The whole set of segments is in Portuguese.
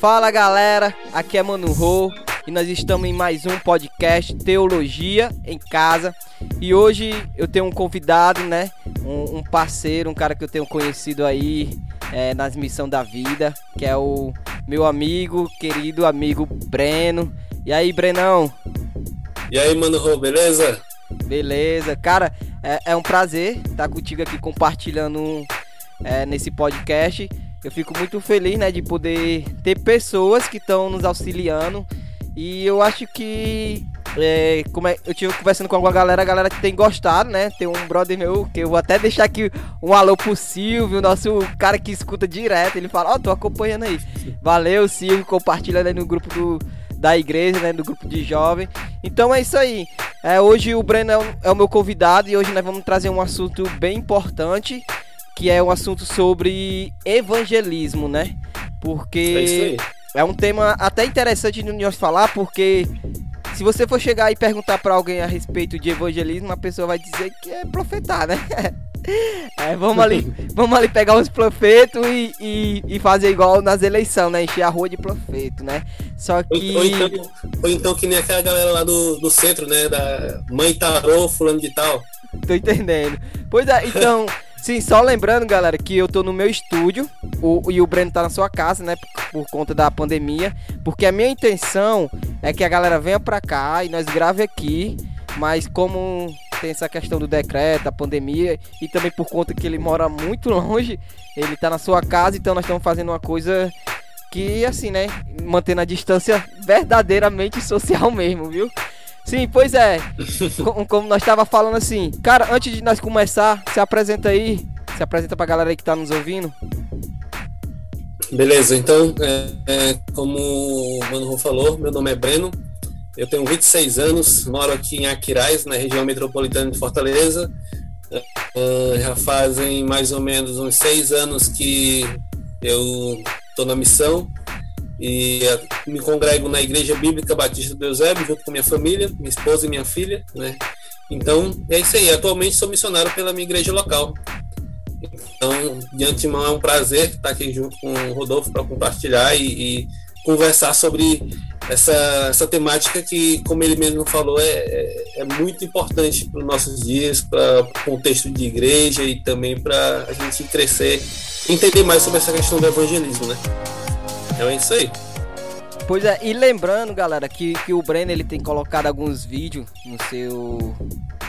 Fala galera, aqui é Mano Rô e nós estamos em mais um podcast Teologia em Casa. E hoje eu tenho um convidado, né? Um, um parceiro, um cara que eu tenho conhecido aí é, nas missões da vida, que é o meu amigo, querido amigo Breno. E aí, Brenão? E aí, Mano Rô, beleza? Beleza, cara, é, é um prazer estar contigo aqui compartilhando é, nesse podcast. Eu fico muito feliz, né, de poder ter pessoas que estão nos auxiliando. E eu acho que é, como é, eu tive conversando com alguma galera, a galera tem gostado, né? Tem um brother meu que eu vou até deixar aqui um alô pro Silvio, nosso cara que escuta direto. Ele fala: Ó, oh, tô acompanhando aí. Valeu, Silvio, compartilhando aí no grupo do, da igreja, né? No grupo de jovem. Então é isso aí. É, hoje o Breno é é o meu convidado e hoje nós vamos trazer um assunto bem importante que é um assunto sobre evangelismo, né? Porque é, é um tema até interessante de nós falar, porque se você for chegar e perguntar para alguém a respeito de evangelismo, a pessoa vai dizer que é profetar, né? É, vamos ali, vamos ali pegar uns profetos e, e, e, fazer igual nas eleições, né? Encher a rua de profeto, né? Só que. Ou, ou, então, ou então que nem aquela galera lá do, do centro, né? Da mãe tarô, fulano de tal. Tô entendendo. Pois é, então. Sim, só lembrando, galera, que eu tô no meu estúdio o, e o Breno tá na sua casa, né? Por, por, conta da pandemia. Porque a minha intenção é que a galera venha pra cá e nós grave aqui. Mas como tem essa questão do decreto, a pandemia, e também por conta que ele mora muito longe, ele tá na sua casa, então nós estamos fazendo uma coisa que, assim, né? Mantendo a distância verdadeiramente social mesmo, viu? Sim, pois é. Como nós estava falando assim. Cara, antes de nós começar, se apresenta aí. Se apresenta pra galera aí que tá nos ouvindo. Beleza, então, é, é, como o Mano falou, meu nome é Breno, eu tenho 26 anos, moro aqui em Aquiraz, na região metropolitana de Fortaleza. Uh, já fazem mais ou menos uns seis anos que eu estou na missão e me congrego na Igreja Bíblica Batista do Eusébio, junto com minha família, minha esposa e minha filha, né? Então, é isso aí. Atualmente sou missionário pela minha igreja local. Então, de antemão, é um prazer estar aqui junto com o Rodolfo para compartilhar e, e, conversar sobre essa, essa temática que, como ele mesmo falou, é, é, é muito importante para os nossos dias, para o contexto de igreja e também para a gente crescer, entender mais sobre essa questão do evangelismo, né? Então é isso aí. Pois é, e lembrando, galera, que, que o Breno ele tem colocado alguns vídeos no seu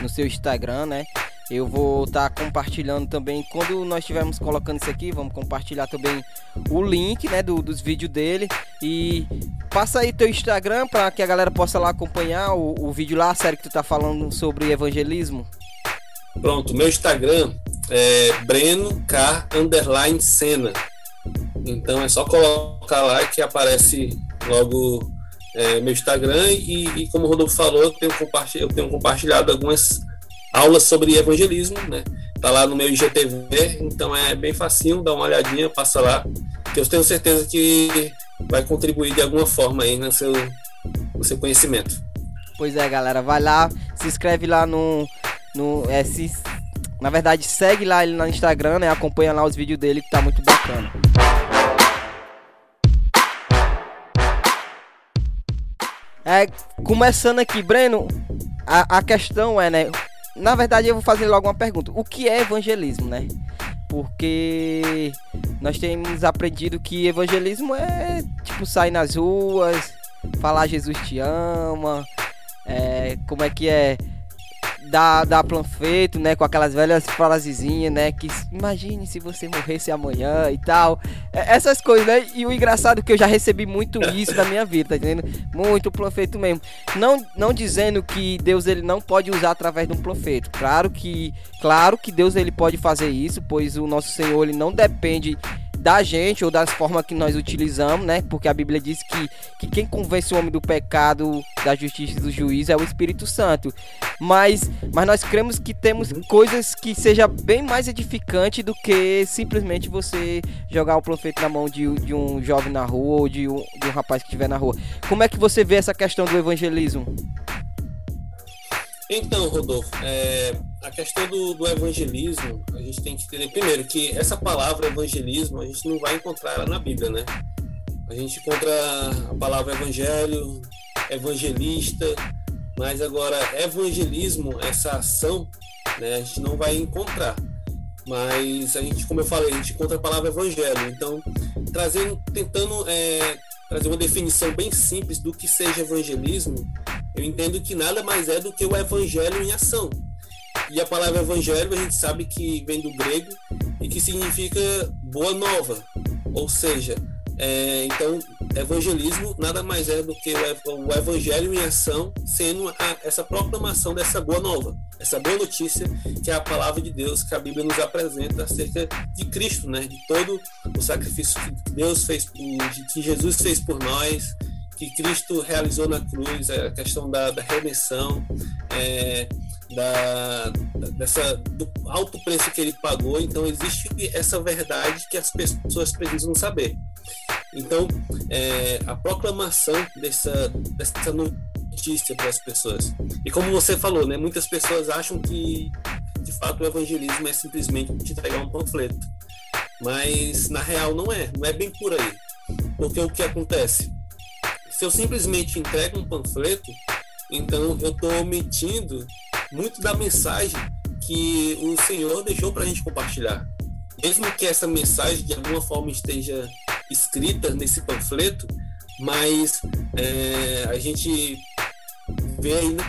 no seu Instagram, né? Eu vou estar tá compartilhando também quando nós estivermos colocando isso aqui, vamos compartilhar também o link, né, do, dos vídeos dele e passa aí teu Instagram para que a galera possa lá acompanhar o, o vídeo lá, a série que tu tá falando sobre evangelismo. Pronto, meu Instagram é Breno K underline Cena. Então é só colocar lá que aparece logo é, meu Instagram e, e, como o Rodolfo falou, eu tenho, eu tenho compartilhado algumas aulas sobre evangelismo, né? Tá lá no meu IGTV, então é bem facinho, dá uma olhadinha, passa lá, que eu tenho certeza que vai contribuir de alguma forma aí no seu, no seu conhecimento. Pois é, galera, vai lá, se inscreve lá no, no é, se, na verdade segue lá ele no Instagram, né? Acompanha lá os vídeos dele que tá muito bacana. É, começando aqui, Breno, a, a questão é, né? Na verdade, eu vou fazer logo uma pergunta. O que é evangelismo, né? Porque nós temos aprendido que evangelismo é tipo sair nas ruas, falar Jesus te ama, é, como é que é da, da Planfeito, né? Com aquelas velhas frasezinhas, né? Que imagine se você morresse amanhã e tal. É, essas coisas, né? E o engraçado é que eu já recebi muito isso na minha vida, tá entendendo? Muito Planfeito mesmo. Não, não dizendo que Deus ele não pode usar através de um Planfeito. Claro que, claro que Deus ele pode fazer isso, pois o nosso Senhor ele não depende da gente ou das formas que nós utilizamos, né? Porque a Bíblia diz que, que quem convence o homem do pecado, da justiça e do juízo é o Espírito Santo. Mas, mas nós cremos que temos uhum. coisas que seja bem mais edificante do que simplesmente você jogar o profeta na mão de, de um jovem na rua ou de um, de um rapaz que estiver na rua. Como é que você vê essa questão do evangelismo? Então, Rodolfo, é, a questão do, do, evangelismo, a gente tem que entender primeiro que essa palavra evangelismo a gente não vai encontrar ela na Bíblia, né? A gente encontra a palavra evangelho, evangelista, mas agora evangelismo, essa ação, né, a gente não vai encontrar. Mas a gente, como eu falei, a gente encontra a palavra evangelho. Então, trazendo, tentando é, trazer uma definição bem simples do que seja evangelismo, eu entendo que nada mais é do que o evangelho em ação. E a palavra evangelho a gente sabe que vem do grego e que significa boa nova, ou seja, é, então evangelismo nada mais é do que o, evangelho em ação, sendo essa proclamação dessa boa nova, essa boa notícia que é a palavra de Deus que a Bíblia nos apresenta acerca de Cristo, né? De todo o sacrifício que Deus fez, que Jesus fez por nós, que Cristo realizou na cruz, a questão da, da redenção, é, da, dessa, do alto preço que ele pagou. Então, existe essa verdade que as pessoas precisam saber. Então, é, a proclamação dessa, dessa notícia para as pessoas. E como você falou, né, muitas pessoas acham que, de fato, o evangelismo é simplesmente te entregar um panfleto. Mas, na real, não é. Não é bem por aí. Porque o que acontece? Se eu simplesmente entrego um panfleto, então eu estou omitindo muito da mensagem que o Senhor deixou para a gente compartilhar. Mesmo que essa mensagem de alguma forma esteja escrita nesse panfleto, mas é, a gente vê aí na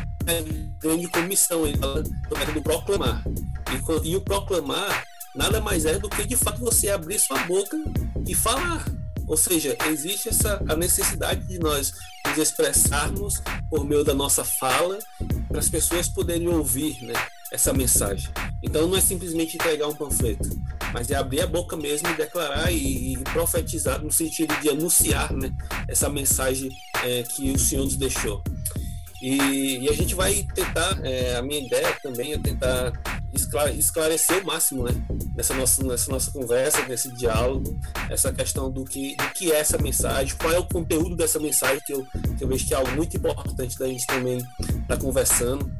grande comissão, do proclamar. E, e o proclamar nada mais é do que de fato você abrir sua boca e falar. Ou seja, existe essa a necessidade de nós nos expressarmos por meio da nossa fala para as pessoas poderem ouvir, né, essa mensagem. Então não é simplesmente entregar um panfleto, mas é abrir a boca mesmo e declarar e, e profetizar no sentido de anunciar, né, essa mensagem é, que o Senhor nos deixou. E, e a gente vai tentar, é, a minha ideia também é tentar esclarecer o máximo, né? Nessa nossa, nessa nossa conversa, nesse diálogo, essa questão do que, do que é essa mensagem, qual é o conteúdo dessa mensagem, que eu, que eu vejo que é algo muito importante da gente também estar tá conversando.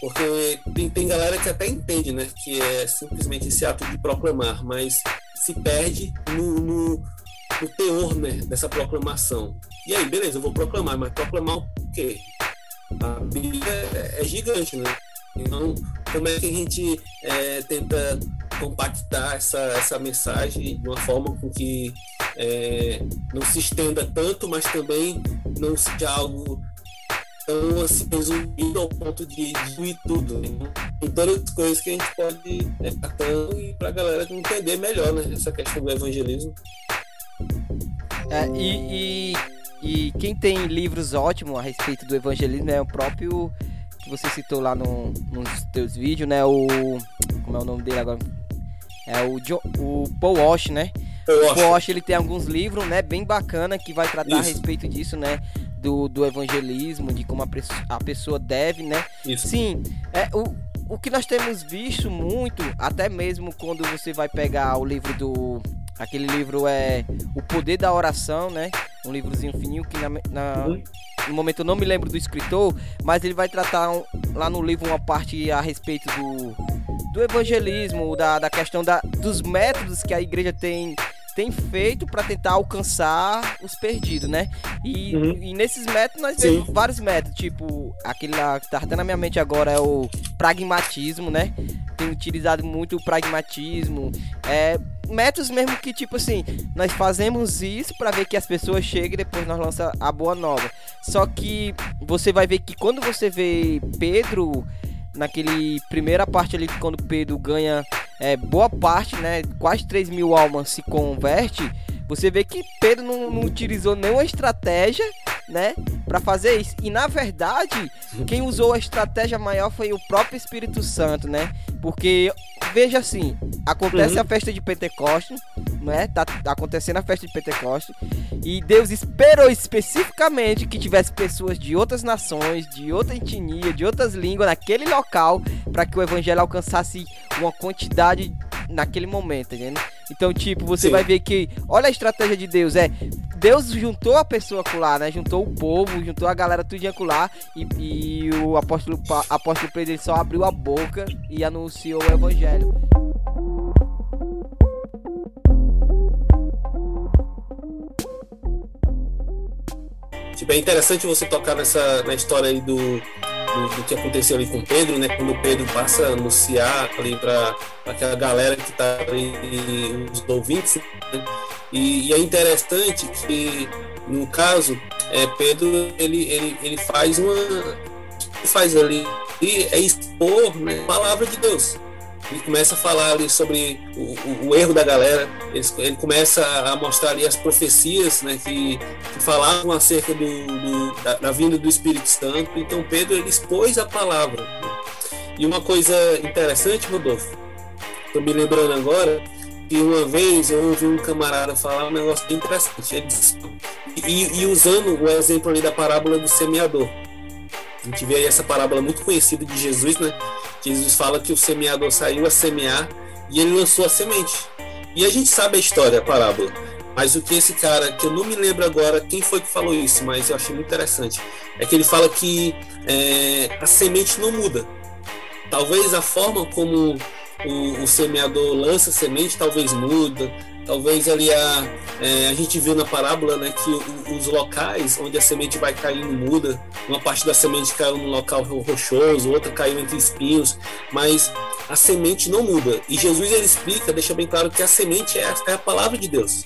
Porque tem, tem galera que até entende, né? Que é simplesmente esse ato de proclamar, mas se perde no, no, no teor né, dessa proclamação. E aí, beleza, eu vou proclamar, mas proclamar o quê? A Bíblia é, é gigante, né? Então, como é que a gente é, tenta compactar essa, essa mensagem de uma forma com que é, não se estenda tanto, mas também não seja algo tão assim, resumido ao ponto de diluir tudo. Né? Tem todas as coisas que a gente pode é, tratando e para a galera entender melhor né, essa questão do evangelismo. É, e, e, e quem tem livros ótimos a respeito do evangelismo é o próprio que você citou lá no, nos teus vídeos, né? O. Como é o nome dele agora? É o, jo, o Paul Walsh, né? O Paul Walsh ele tem alguns livros, né? Bem bacana que vai tratar Isso. a respeito disso, né? Do, do evangelismo, de como a, a pessoa deve, né? Isso. Sim, é, o, o que nós temos visto muito, até mesmo quando você vai pegar o livro do. Aquele livro é O Poder da Oração, né? Um livrozinho fininho que na, na, no momento eu não me lembro do escritor, mas ele vai tratar um, lá no livro uma parte a respeito do, do evangelismo, da, da questão da, dos métodos que a igreja tem tem feito para tentar alcançar os perdidos, né? E, uhum. e nesses métodos nós Sim. vemos vários métodos, tipo aquele lá que tá até na minha mente agora é o pragmatismo, né? Tem utilizado muito o pragmatismo, é métodos mesmo que tipo assim, nós fazemos isso para ver que as pessoas cheguem e depois nós lança a boa nova. Só que você vai ver que quando você vê Pedro naquele primeira parte ali quando Pedro ganha é, boa parte, né, quase 3 mil almas se converte, você vê que Pedro não, não utilizou nenhuma estratégia, né, para fazer isso. E na verdade, quem usou a estratégia maior foi o próprio Espírito Santo, né? Porque veja assim, acontece uhum. a festa de Pentecostes, né? Tá, tá acontecendo a festa de Pentecostes e Deus esperou especificamente que tivesse pessoas de outras nações, de outra etnia, de outras línguas naquele local para que o evangelho alcançasse uma quantidade naquele momento, entendeu? Então, tipo, você Sim. vai ver que, olha a estratégia de Deus, é Deus juntou a pessoa lá, né? Juntou o povo, juntou a galera tudinho lá e, e o apóstolo, apóstolo Pedro só abriu a boca e anunciou o evangelho. É interessante você tocar nessa na história aí do, do, do, que aconteceu ali com Pedro, né? Quando Pedro passa a anunciar ali para aquela galera que está ali, os ouvintes, né? e, e, é interessante que no caso é, Pedro ele, ele, ele faz uma faz ali é expor né, a palavra de Deus ele começa a falar ali sobre o, o, o erro da galera, ele, ele, começa a mostrar ali as profecias né, que, que falavam acerca do, do da, da, vinda do Espírito Santo. Então Pedro ele expôs a palavra. E uma coisa interessante, Rodolfo, estou me lembrando agora, que uma vez eu ouvi um camarada falar um negócio bem interessante. Ele disse, e, e usando o exemplo ali da parábola do semeador. A gente vê aí essa parábola muito conhecida de Jesus, né? Jesus fala que o semeador saiu a semear e ele lançou a semente. E a gente sabe a história, a parábola. Mas o que esse cara, que eu não me lembro agora quem foi que falou isso, mas eu achei muito interessante, é que ele fala que é, a semente não muda. Talvez a forma como o, o semeador lança a semente talvez muda, talvez ali a, é, a gente viu na parábola né, que os locais onde a semente vai caindo muda. Uma parte da semente caiu no local rochoso, outra caiu entre espinhos, mas a semente não muda. E Jesus ele explica, deixa bem claro que a semente é a, é a palavra de Deus.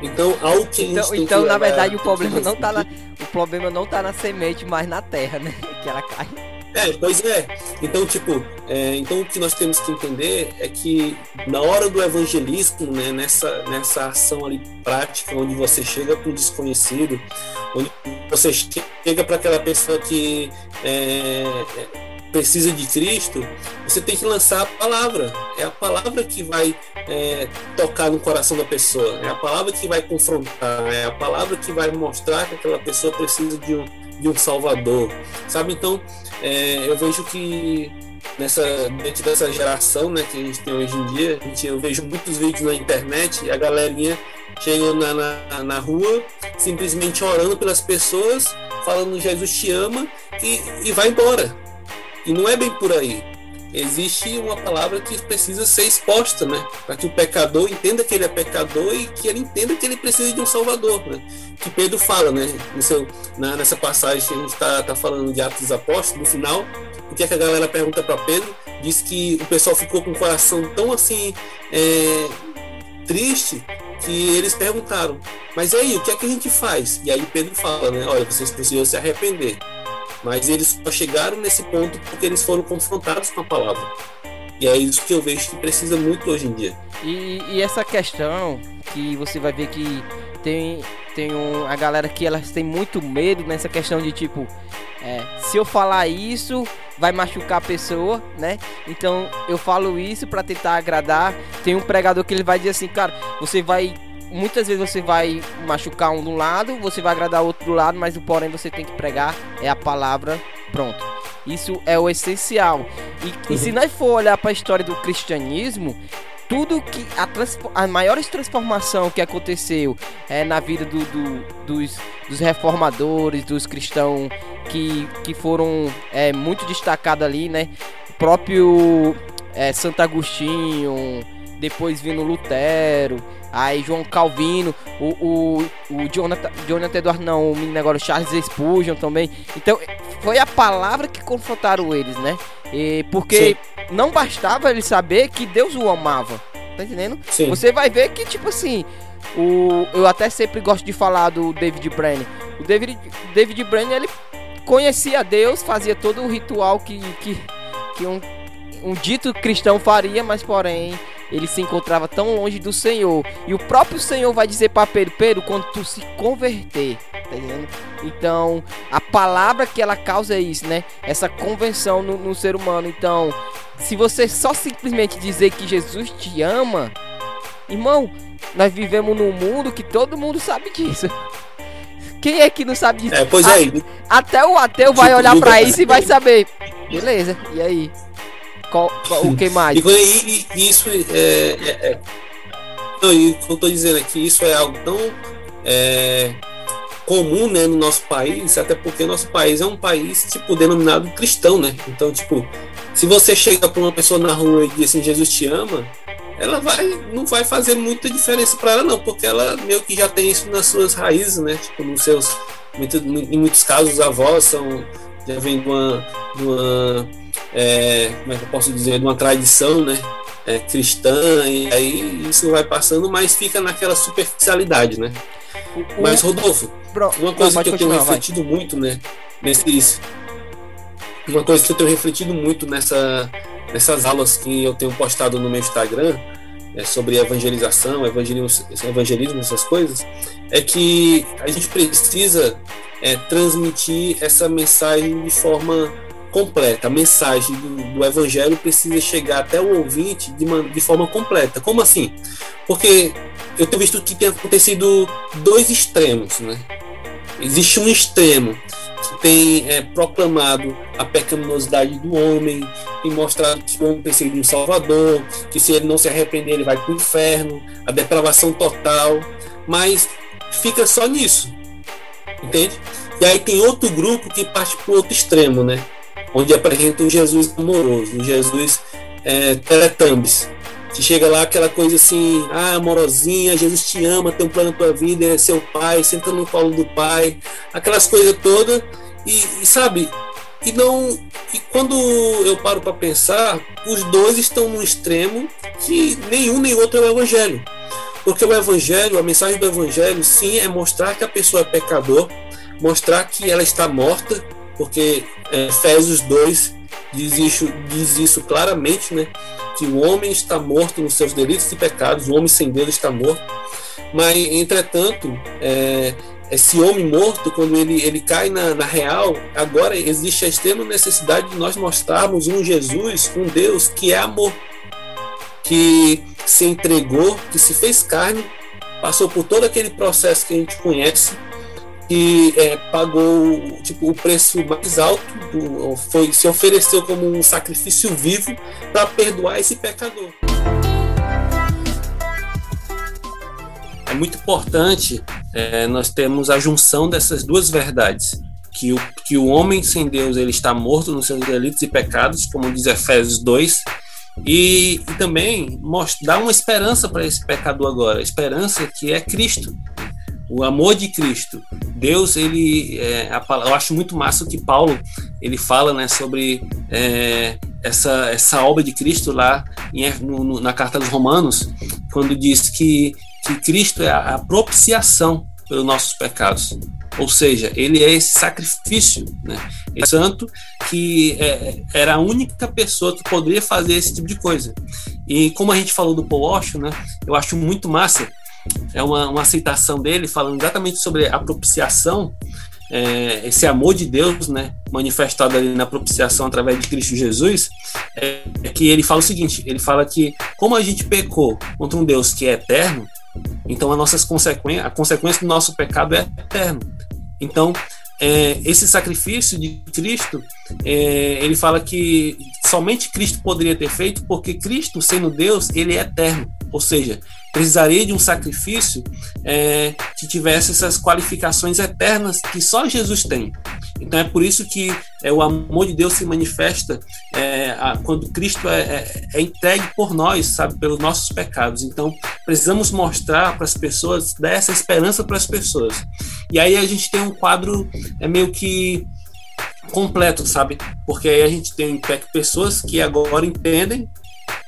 Então, algo que então, então na verdade, o problema não tá na, o problema não tá na semente, mas na terra, né? Que ela cai. É, pois é. Então, tipo, é, então o que nós temos que entender é que na hora do evangelismo, né, nessa, nessa ação ali prática, onde você chega para o desconhecido, onde você chega para aquela pessoa que é, precisa de Cristo, você tem que lançar a palavra. É a palavra que vai é, tocar no coração da pessoa, é a palavra que vai confrontar, é a palavra que vai mostrar que aquela pessoa precisa de um, de um Salvador, sabe? Então, é, eu vejo que nessa dentro dessa geração né, que a gente tem hoje em dia, a gente, eu vejo muitos vídeos na internet a galerinha chega na, na, na rua simplesmente orando pelas pessoas, falando Jesus te ama e, e vai embora. E não é bem por aí existe uma palavra que precisa ser exposta, né? Para que o pecador entenda que ele é pecador e que ele entenda que ele precisa de um Salvador, né? Que Pedro fala, né? Seu, na, nessa passagem que a gente está tá falando de Atos dos Apóstolos, no final, o que, é que a galera pergunta para Pedro? Diz que o pessoal ficou com o coração tão assim é, triste que eles perguntaram, mas aí, o que é que a gente faz? E aí Pedro fala, né? Olha, vocês precisam se arrepender. Mas eles só chegaram nesse ponto porque eles foram confrontados com a palavra. E é isso que eu vejo que precisa muito hoje em dia. E, e essa questão que você vai ver que tem, tem um, a galera que elas tem muito medo nessa questão de tipo, é, se eu falar isso, vai machucar a pessoa, né? Então eu falo isso para tentar agradar. Tem um pregador que ele vai dizer assim, cara, você vai muitas vezes você vai machucar um do lado, você vai agradar outro do lado, mas o porém você tem que pregar é a palavra, pronto. Isso é o essencial. E, e se nós for olhar para a história do cristianismo, tudo que a, a maior transformação que aconteceu é na vida do, do, dos, dos, reformadores, dos cristãos que, que foram é, muito destacados ali, né? O próprio é, Santo Agostinho, depois vindo Lutero, aí João Calvino, o, o, o Jonathan, Jonathan Edward não, o menino agora, Charles Spurgeon também. Então, foi a palavra que confrontaram eles, né? E, porque Sim. não bastava ele saber que Deus o amava, tá entendendo? Sim. Você vai ver que, tipo assim, o, eu até sempre gosto de falar do David Brenner. O David, David Brenner, ele conhecia Deus, fazia todo o ritual que, que, que um, um dito cristão faria, mas porém ele se encontrava tão longe do Senhor. E o próprio Senhor vai dizer para Pedro: Pedro, quando tu se converter, tá entendendo? Então, a palavra que ela causa é isso, né? Essa convenção no, no ser humano. Então, se você só simplesmente dizer que Jesus te ama, irmão, nós vivemos num mundo que todo mundo sabe disso. Quem é que não sabe disso? É, pois é. Até o ateu vai olhar para isso e vai saber. Beleza, e aí? Qual, o que mais? E, e, isso é, é, é, não, e eu estou dizendo é que isso é algo tão é, comum né, no nosso país, até porque nosso país é um país tipo denominado cristão, né? Então, tipo, se você chega para uma pessoa na rua e diz assim, Jesus te ama, ela vai não vai fazer muita diferença para ela não, porque ela meio que já tem isso nas suas raízes, né? Tipo, nos seus muito, em muitos casos, avós são já vem de uma, de uma é, como é que eu posso dizer, de uma tradição, né? É, cristã, e aí isso vai passando, mas fica naquela superficialidade, né? O, mas, Rodolfo, uma coisa que eu tenho refletido vai. muito, né? Nesses, uma coisa que eu tenho refletido muito nessa, nessas aulas que eu tenho postado no meu Instagram, é, sobre evangelização, evangelismo, evangelismo, essas coisas, é que a gente precisa é, transmitir essa mensagem de forma completa. A mensagem do, do, evangelho precisa chegar até o ouvinte de, uma, de forma completa. Como assim? Porque eu tenho visto que tem acontecido dois extremos, né? Existe um extremo tem é, proclamado a pecaminosidade do homem, tem mostrado que o homem precisa de um salvador, que se ele não se arrepender ele vai para o inferno, a depravação total, mas fica só nisso, entende? E aí tem outro grupo que parte para o outro extremo, né? Onde apresenta um Jesus amoroso, um Jesus é, teletubbies, que chega lá aquela coisa assim, ah, amorosinha, Jesus te ama, tem um plano na tua vida, é seu pai, senta no colo do pai, aquelas coisas todas, e, e sabe, e não e quando eu paro para pensar, os dois estão num extremo que nenhum nem outro é o evangelho. Porque o evangelho, a mensagem do evangelho, sim, é mostrar que a pessoa é pecador, mostrar que ela está morta, porque é, Efésios 2 diz isso, diz isso claramente, né? Que o homem está morto nos seus delitos e pecados, o homem sem Deus está morto. Mas, entretanto, é, esse homem morto, quando ele, ele cai na, na, real, agora existe a extrema necessidade de nós mostrarmos um Jesus, um Deus que é amor, que se entregou, que se fez carne, passou por todo aquele processo que a gente conhece, que é, pagou tipo, o preço mais alto, foi, se ofereceu como um sacrifício vivo para perdoar esse pecador. É muito importante é, nós termos a junção dessas duas verdades. Que o, que o homem sem Deus ele está morto nos seus delitos e pecados, como diz Efésios 2, e, e também mostra, dá uma esperança para esse pecador agora, esperança que é Cristo, o amor de Cristo. Deus, ele, é, eu acho muito massa o que Paulo ele fala, né, sobre é, essa essa obra de Cristo lá em, no, na carta dos Romanos, quando diz que que Cristo é a, a propiciação pelos nossos pecados. Ou seja, ele é esse sacrifício, né? Esse santo que é, era a única pessoa que poderia fazer esse tipo de coisa. E como a gente falou do Paul Washer, né? Eu acho muito massa. É uma, uma aceitação dele falando exatamente sobre a propiciação, é, esse amor de Deus, né? Manifestado ali na propiciação através de Cristo Jesus, é, é que ele fala o seguinte: ele fala que como a gente pecou contra um Deus que é eterno, então, as nossas consequências, a consequência do nosso pecado é eterno. Então, é, esse sacrifício de Cristo, é, ele fala que somente Cristo poderia ter feito, porque Cristo, sendo Deus, ele é eterno. Ou seja, precisaria de um sacrifício é, que tivesse essas qualificações eternas que só Jesus tem. Então é por isso que é, o amor de Deus se manifesta é, a, quando Cristo é, é, é, entregue por nós, sabe, pelos nossos pecados. Então precisamos mostrar para as pessoas, dar essa esperança para as pessoas. E aí a gente tem um quadro é meio que completo, sabe? Porque aí a gente tem pessoas que agora entendem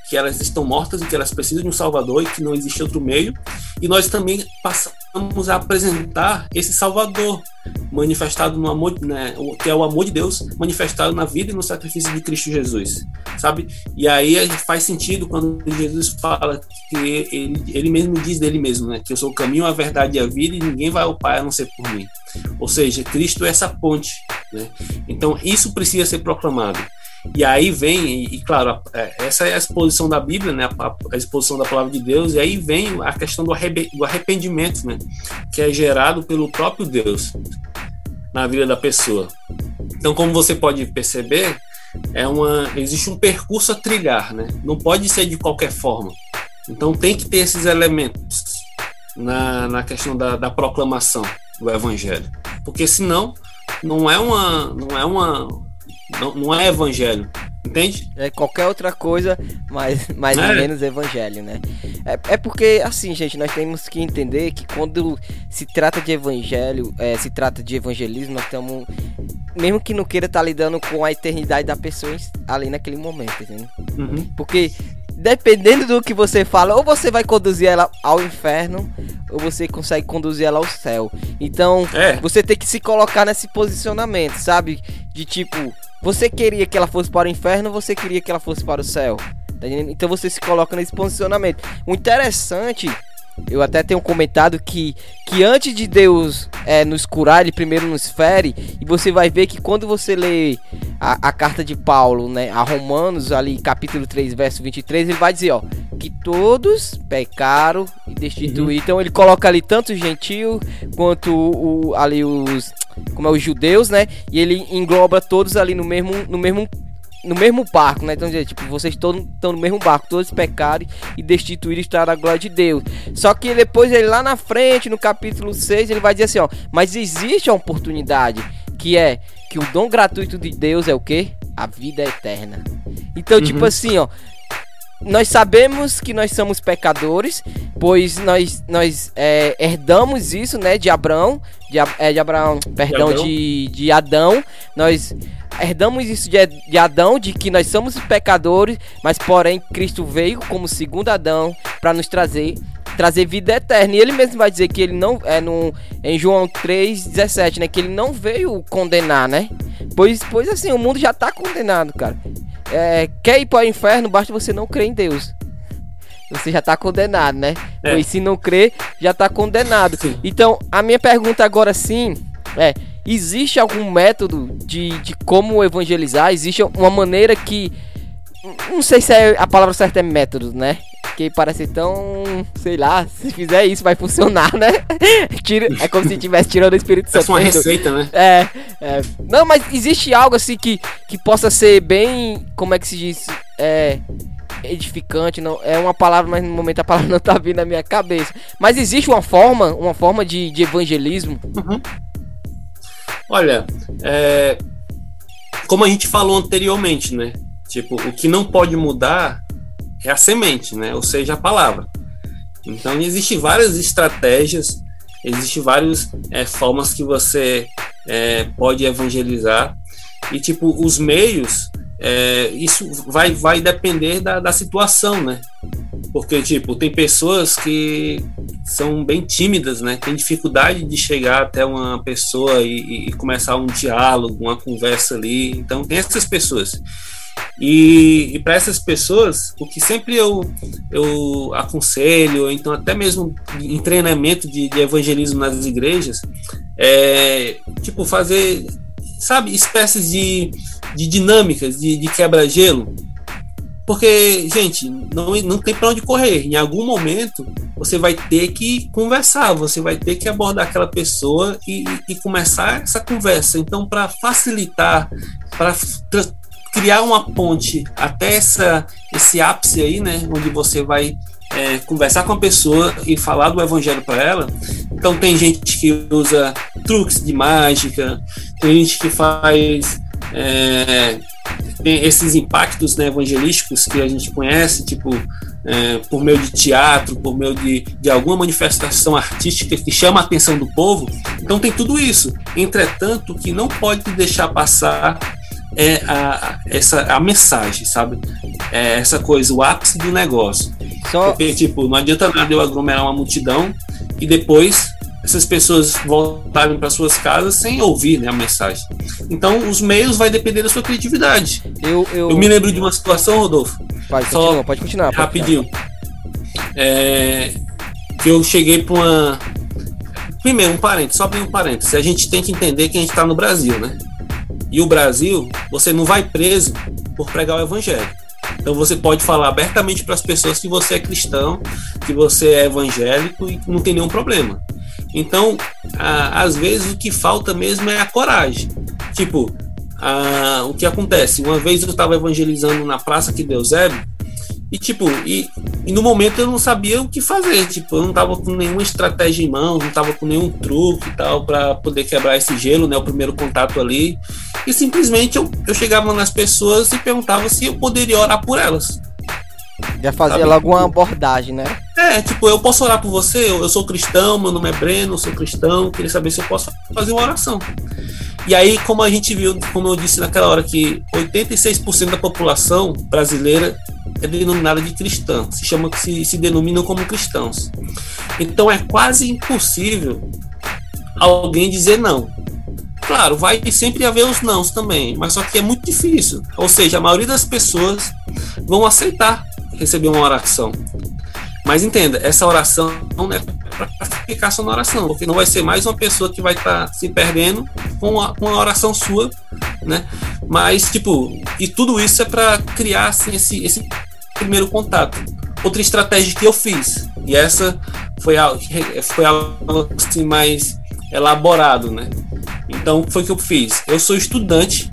que elas estão mortas e que elas precisam de um Salvador e que não existe outro meio. E nós também passamos a apresentar esse Salvador manifestado no amor, né, que é o amor de Deus manifestado na vida e no sacrifício de Cristo Jesus, sabe? E aí faz sentido quando Jesus fala que ele, ele mesmo diz dele mesmo, né, que eu sou o caminho, a verdade e a vida e ninguém vai ao Pai a não ser por mim. Ou seja, Cristo é essa ponte, né? Então isso precisa ser proclamado. E aí vem, e, e claro, é, essa é a exposição da Bíblia, né, a, a, exposição da palavra de Deus, e aí vem a questão do, arrependimento, né, que é gerado pelo próprio Deus na vida da pessoa. Então, como você pode perceber, é uma, existe um percurso a trilhar, né? Não pode ser de qualquer forma. Então, tem que ter esses elementos na, na questão da, da proclamação do Evangelho, porque senão não é uma, não é uma não, não é evangelho, Entende? É qualquer outra coisa, mas, mas é. menos evangelho, né? É, é porque, assim, gente, nós temos que entender que quando se trata de evangelho, é, se trata de evangelismo, nós estamos. Mesmo que não queira estar tá lidando com a eternidade da pessoa ali naquele momento, entendeu? Uhum. Porque dependendo do que você fala, ou você vai conduzir ela ao inferno, ou você consegue conduzir ela ao céu. Então, é. você tem que se colocar nesse posicionamento, sabe? De tipo, você queria que ela fosse para o inferno, ou você queria que ela fosse para o céu. Tá então você se coloca nesse posicionamento. O interessante eu até tenho comentado que, que antes de Deus é, nos curar, ele primeiro nos fere. E você vai ver que quando você lê a, a, carta de Paulo, né, a Romanos, ali capítulo 3, verso 23, ele vai dizer, ó, que todos pecaram e destituíram. Uhum. Então ele coloca ali tanto o gentil quanto o, ali os como é os judeus, né? E ele engloba todos ali no mesmo no mesmo no mesmo barco, né? Então, tipo, vocês todos estão no mesmo barco, todos pecaram e destituíram estar a glória de Deus. Só que depois ele lá na frente, no capítulo 6, ele vai dizer assim, ó, mas existe a oportunidade, que é que o dom gratuito de Deus é o quê? A vida eterna. Então, tipo uhum. tipo assim, ó, nós sabemos que nós somos pecadores, pois nós, nós é, herdamos isso, né, de Abraão, de, é, de Abraão, perdão, de Adão. De, de Adão. Nós herdamos isso de, de Adão, de que nós somos pecadores, mas porém Cristo veio como segundo Adão para nos trazer trazer vida eterna. E ele mesmo vai dizer que ele não é no em João 3:17, né, que ele não veio condenar, né? Pois pois assim, o mundo já tá condenado, cara. É, quer ir para o inferno, basta você não crer em Deus. Você já tá condenado, né? É. Pois se não crer, já tá condenado. Sim. Então, a minha pergunta agora sim é: existe algum método de, de como evangelizar? Existe uma maneira que. Não sei se é, a palavra certa é método, né? Que parece tão. Sei lá, se fizer isso vai funcionar, né? Tira, é como se estivesse tirando o Espírito Santo. É uma receita, né? É, é. Não, mas existe algo assim que, que possa ser bem. Como é que se diz? É edificante, não é uma palavra, mas no momento a palavra não tá vindo na minha cabeça. Mas existe uma forma, uma forma de, de evangelismo uhum. Olha, é, como a gente falou anteriormente, né? Tipo, o que não pode mudar é a semente, né? Ou seja, a palavra. Então, existem várias estratégias, existem várias é, formas que você é, pode evangelizar. E, tipo, os meios, é, isso vai, vai depender da, da situação, né? Porque, tipo, tem pessoas que são bem tímidas, né? Tem dificuldade de chegar até uma pessoa e, e começar um diálogo, uma conversa ali. Então, tem essas pessoas. E, e para essas pessoas, o que sempre eu, eu aconselho, então até mesmo em treinamento de, de evangelismo nas igrejas, é tipo fazer, sabe, espécies de, de dinâmicas, de, de quebra-gelo porque, gente, não, não tem para onde correr. Em algum momento, você vai ter que conversar, você vai ter que abordar aquela pessoa e, e começar essa conversa. Então, para facilitar, para criar uma ponte até essa, esse ápice aí, né, onde você vai é, conversar com a pessoa e falar do evangelho para ela. Então, tem gente que usa truques de mágica, tem gente que faz. É, tem esses impactos né, evangelísticos que a gente conhece, tipo, é, por meio de teatro, por meio de, de alguma manifestação artística que chama a atenção do povo. Então tem tudo isso. Entretanto, que não pode deixar passar é a, essa, a mensagem, sabe? É essa coisa, o ápice do negócio. Só... Porque, tipo, não adianta nada eu aglomerar uma multidão e depois essas pessoas voltarem para suas casas sem ouvir né, a mensagem. Então, os meios vai depender da sua criatividade. Eu, eu... eu me lembro de uma situação, Rodolfo. Pode, só continua, pode continuar. Pode rapidinho. É, que eu cheguei para uma. Primeiro, um parênteses, só um parênteses. A gente tem que entender que a gente está no Brasil, né? E o Brasil, você não vai preso por pregar o evangelho. Então você pode falar abertamente para as pessoas que você é cristão, que você é evangélico e não tem nenhum problema. Então, a, às vezes o que falta mesmo é a coragem. Tipo, a, o que acontece? Uma vez eu estava evangelizando na praça que Deus é, e tipo, e E no momento eu não sabia o que fazer, tipo, eu não tava com nenhuma estratégia em mãos, não tava com nenhum truque e tal para poder quebrar esse gelo, né, o primeiro contato ali. E simplesmente eu, eu chegava nas pessoas e perguntava se eu poderia orar por elas. Já fazia Sabe? logo uma abordagem, né? É, tipo, eu posso orar por você, eu, eu sou cristão, meu nome é Breno, eu sou cristão, queria saber se eu posso fazer uma oração. E aí, como a gente viu, como eu disse naquela hora, que 86% da população brasileira é denominada de cristã, se chama se, se denominam como cristãos. Então é quase impossível alguém dizer não. Claro, vai sempre haver os nãos também, mas só que é muito difícil. Ou seja, a maioria das pessoas vão aceitar receber uma oração. Mas entenda, essa oração não é ficar só na oração, porque não vai ser mais uma pessoa que vai estar tá se perdendo com a, com a oração sua, né? Mas, tipo, e tudo isso é para criar assim, esse, esse primeiro contato. Outra estratégia que eu fiz, e essa foi algo, foi algo assim, mais elaborado, né? Então, o foi que eu fiz? Eu sou estudante,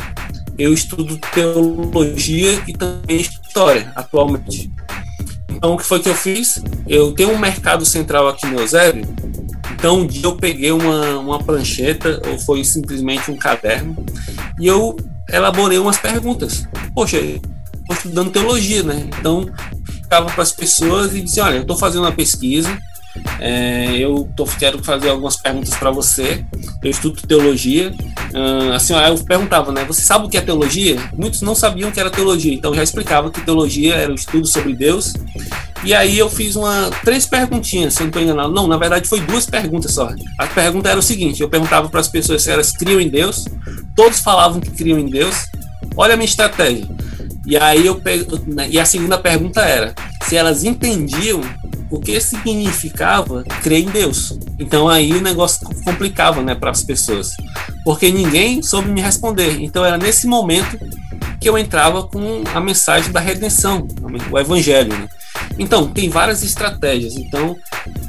eu estudo teologia e também história atualmente. Então, o que foi que eu fiz? Eu tenho um mercado central aqui no Eusébio. Então, um dia eu peguei uma, uma prancheta, ou foi simplesmente um caderno, e eu elaborei umas perguntas. Poxa, eu estou estudando teologia, né? Então, ficava para as pessoas e dizia: Olha, eu estou fazendo uma pesquisa, é, eu tô, quero fazer algumas perguntas para você. Eu estudo teologia. Uh, assim, eu perguntava, né? Você sabe o que é teologia? Muitos não sabiam que era teologia, então eu já explicava que teologia era o estudo sobre Deus. E aí eu fiz uma três perguntinhas, se eu não estou enganado. Não, na verdade foi duas perguntas só. A pergunta era o seguinte: eu perguntava para as pessoas se elas criam em Deus. Todos falavam que criam em Deus. Olha a minha estratégia. E aí eu né, e a segunda pergunta era se elas entendiam o que significava crer em Deus. Então aí o negócio complicava, né, para as pessoas, porque ninguém soube me responder. Então era nesse momento que eu entrava com a mensagem da redenção, o evangelho. Né? Então tem várias estratégias. Então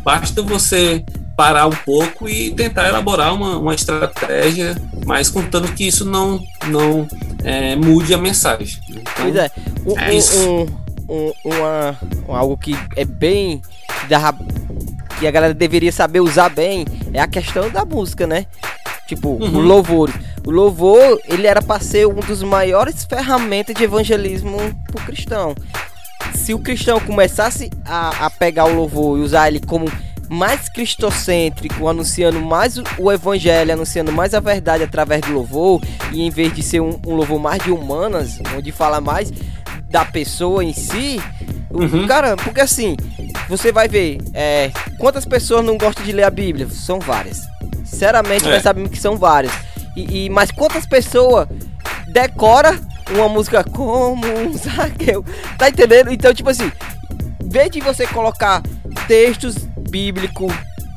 basta você parar um pouco e tentar elaborar uma, uma estratégia, mas contando que isso não não é, mude a mensagem. Então, pois é, o, é. Um um, uma, um, algo que é bem. Que a galera deveria saber usar bem é a questão da música, né? Tipo, uhum. o louvor. O louvor, ele era para ser um dos maiores ferramentas de evangelismo pro cristão. Se o cristão começasse a, a pegar o louvor e usar ele como mais cristocêntrico, anunciando mais o evangelho, anunciando mais a verdade através do louvor, e em vez de ser um, um louvor mais de humanas, onde fala mais da pessoa em si, uhum. cara, porque assim, você vai ver, é, quantas pessoas não gostam de ler a Bíblia? São várias. Sinceramente, é. nós sabemos que são várias. E, e, mas quantas pessoas decora uma música como um zagueu? Tá entendendo? Então, tipo assim, em vez de você colocar textos bíblicos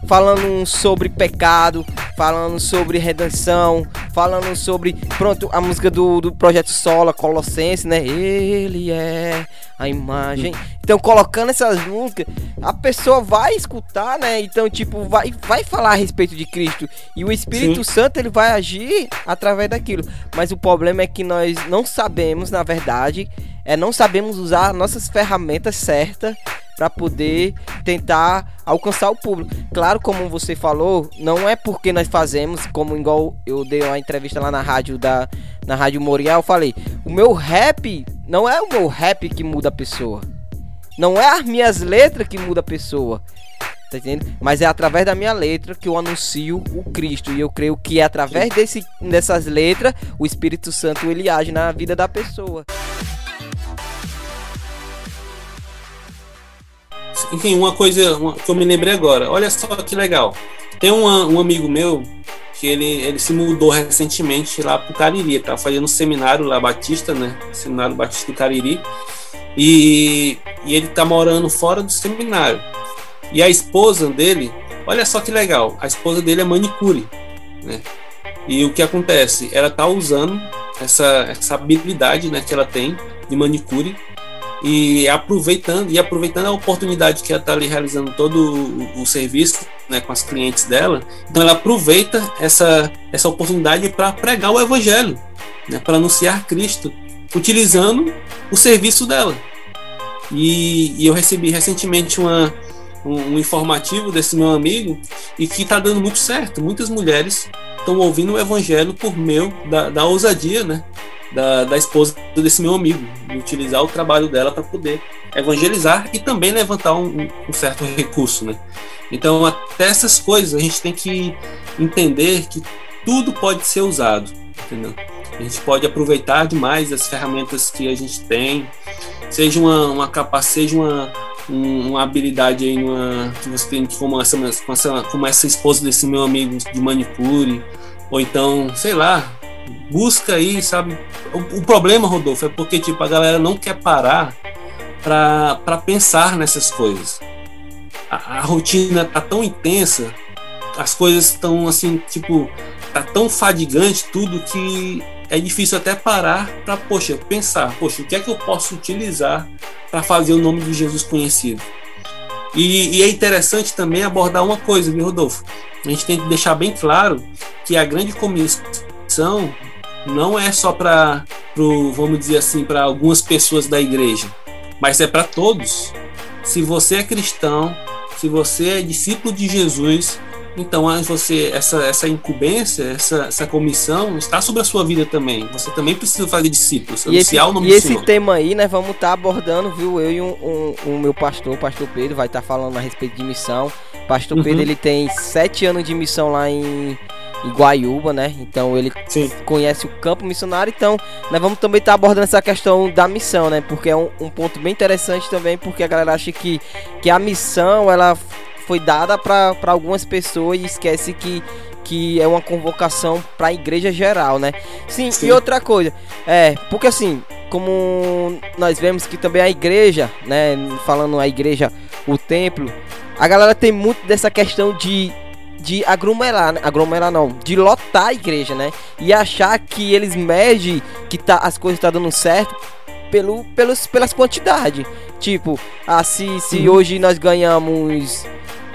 falando sobre pecado, falando sobre redenção, falando sobre, pronto, a música do, do Projeto Sola, Colossense, né? Ele é a imagem. Então, colocando essas músicas, a pessoa vai escutar, né? Então, tipo, vai, vai falar a respeito de Cristo. E o Espírito Sim. Santo, ele vai agir através daquilo. Mas o problema é que nós não sabemos, na verdade, é não sabemos usar nossas ferramentas certas para poder tentar alcançar o público. Claro, como você falou, não é porque nós fazemos, como igual eu dei uma entrevista lá na rádio da na rádio Morial, eu falei, o meu rap não é o meu rap que muda a pessoa. Não é as minhas letras que muda a pessoa. Tá? Mas é através da minha letra que eu anuncio o Cristo. E eu creio que é através desse, dessas letras o Espírito Santo ele age na vida da pessoa. Enfim, uma coisa uma, que eu me lembrei agora. Olha só que legal. Tem uma, um amigo meu que ele, ele se mudou recentemente lá pro Cariri. Tá fazendo um seminário lá, Batista, né? Seminário Batista do Cariri. E, e ele tá morando fora do seminário. E a esposa dele, olha só que legal, a esposa dele é manicure, né? E o que acontece? Ela tá usando essa, essa habilidade né, que ela tem de manicure e aproveitando e aproveitando a oportunidade que ela está ali realizando todo o, o, serviço né, com as clientes dela, então ela aproveita essa, essa oportunidade para pregar o evangelho, né, para anunciar Cristo, utilizando o serviço dela. E, e eu recebi recentemente uma, um, um, informativo desse meu amigo e que está dando muito certo. Muitas mulheres estão ouvindo o evangelho por meio da, da ousadia, né? Da, da esposa desse meu amigo, utilizar o trabalho dela para poder evangelizar e também levantar um, um, certo recurso, né? Então, até essas coisas a gente tem que entender que tudo pode ser usado, entendeu? A gente pode aproveitar demais as ferramentas que a gente tem, seja uma, uma capacidade, seja uma, uma habilidade aí numa, que você tem como essa, como essa esposa desse meu amigo de manicure, ou então, sei lá, busca aí, sabe? O, o problema, Rodolfo, é porque tipo, a galera não quer parar para pensar nessas coisas. A, a rotina tá tão intensa, as coisas estão assim, tipo, tá tão fadigante tudo que é difícil até parar para, poxa, pensar, poxa, o que é que eu posso utilizar para fazer o nome de Jesus conhecido? E, e, é interessante também abordar uma coisa, viu, Rodolfo? A gente tem que deixar bem claro que a grande comissão não é só para, vamos dizer assim, para algumas pessoas da igreja, mas é para todos. Se você é cristão, se você é discípulo de Jesus, então, você essa, essa incumbência, essa, essa comissão está sobre a sua vida também. Você também precisa fazer discípulos, e esse, o nome e esse Senhor. tema aí, né, vamos estar tá abordando, viu? Eu e o um, um, um, meu pastor, o pastor Pedro, vai estar tá falando a respeito de missão. Pastor uhum. Pedro, ele tem sete anos de missão lá em Guaiúba, né? Então ele Sim. conhece o campo missionário. Então, nós vamos também estar tá abordando essa questão da missão, né? Porque é um, um ponto bem interessante também, porque a galera acha que, que a missão, ela foi dada para algumas pessoas e esquece que, que é uma convocação para a igreja geral, né? Sim, Sim, e outra coisa, é, porque assim, como nós vemos que também a igreja, né, falando a igreja, o templo, a galera tem muito dessa questão de de aglomerar, né? aglomerar não, de lotar a igreja, né? E achar que eles medem que tá, as coisas estão tá dando certo pelo, pelos, pelas quantidades. Tipo, ah, se, se uhum. hoje nós ganhamos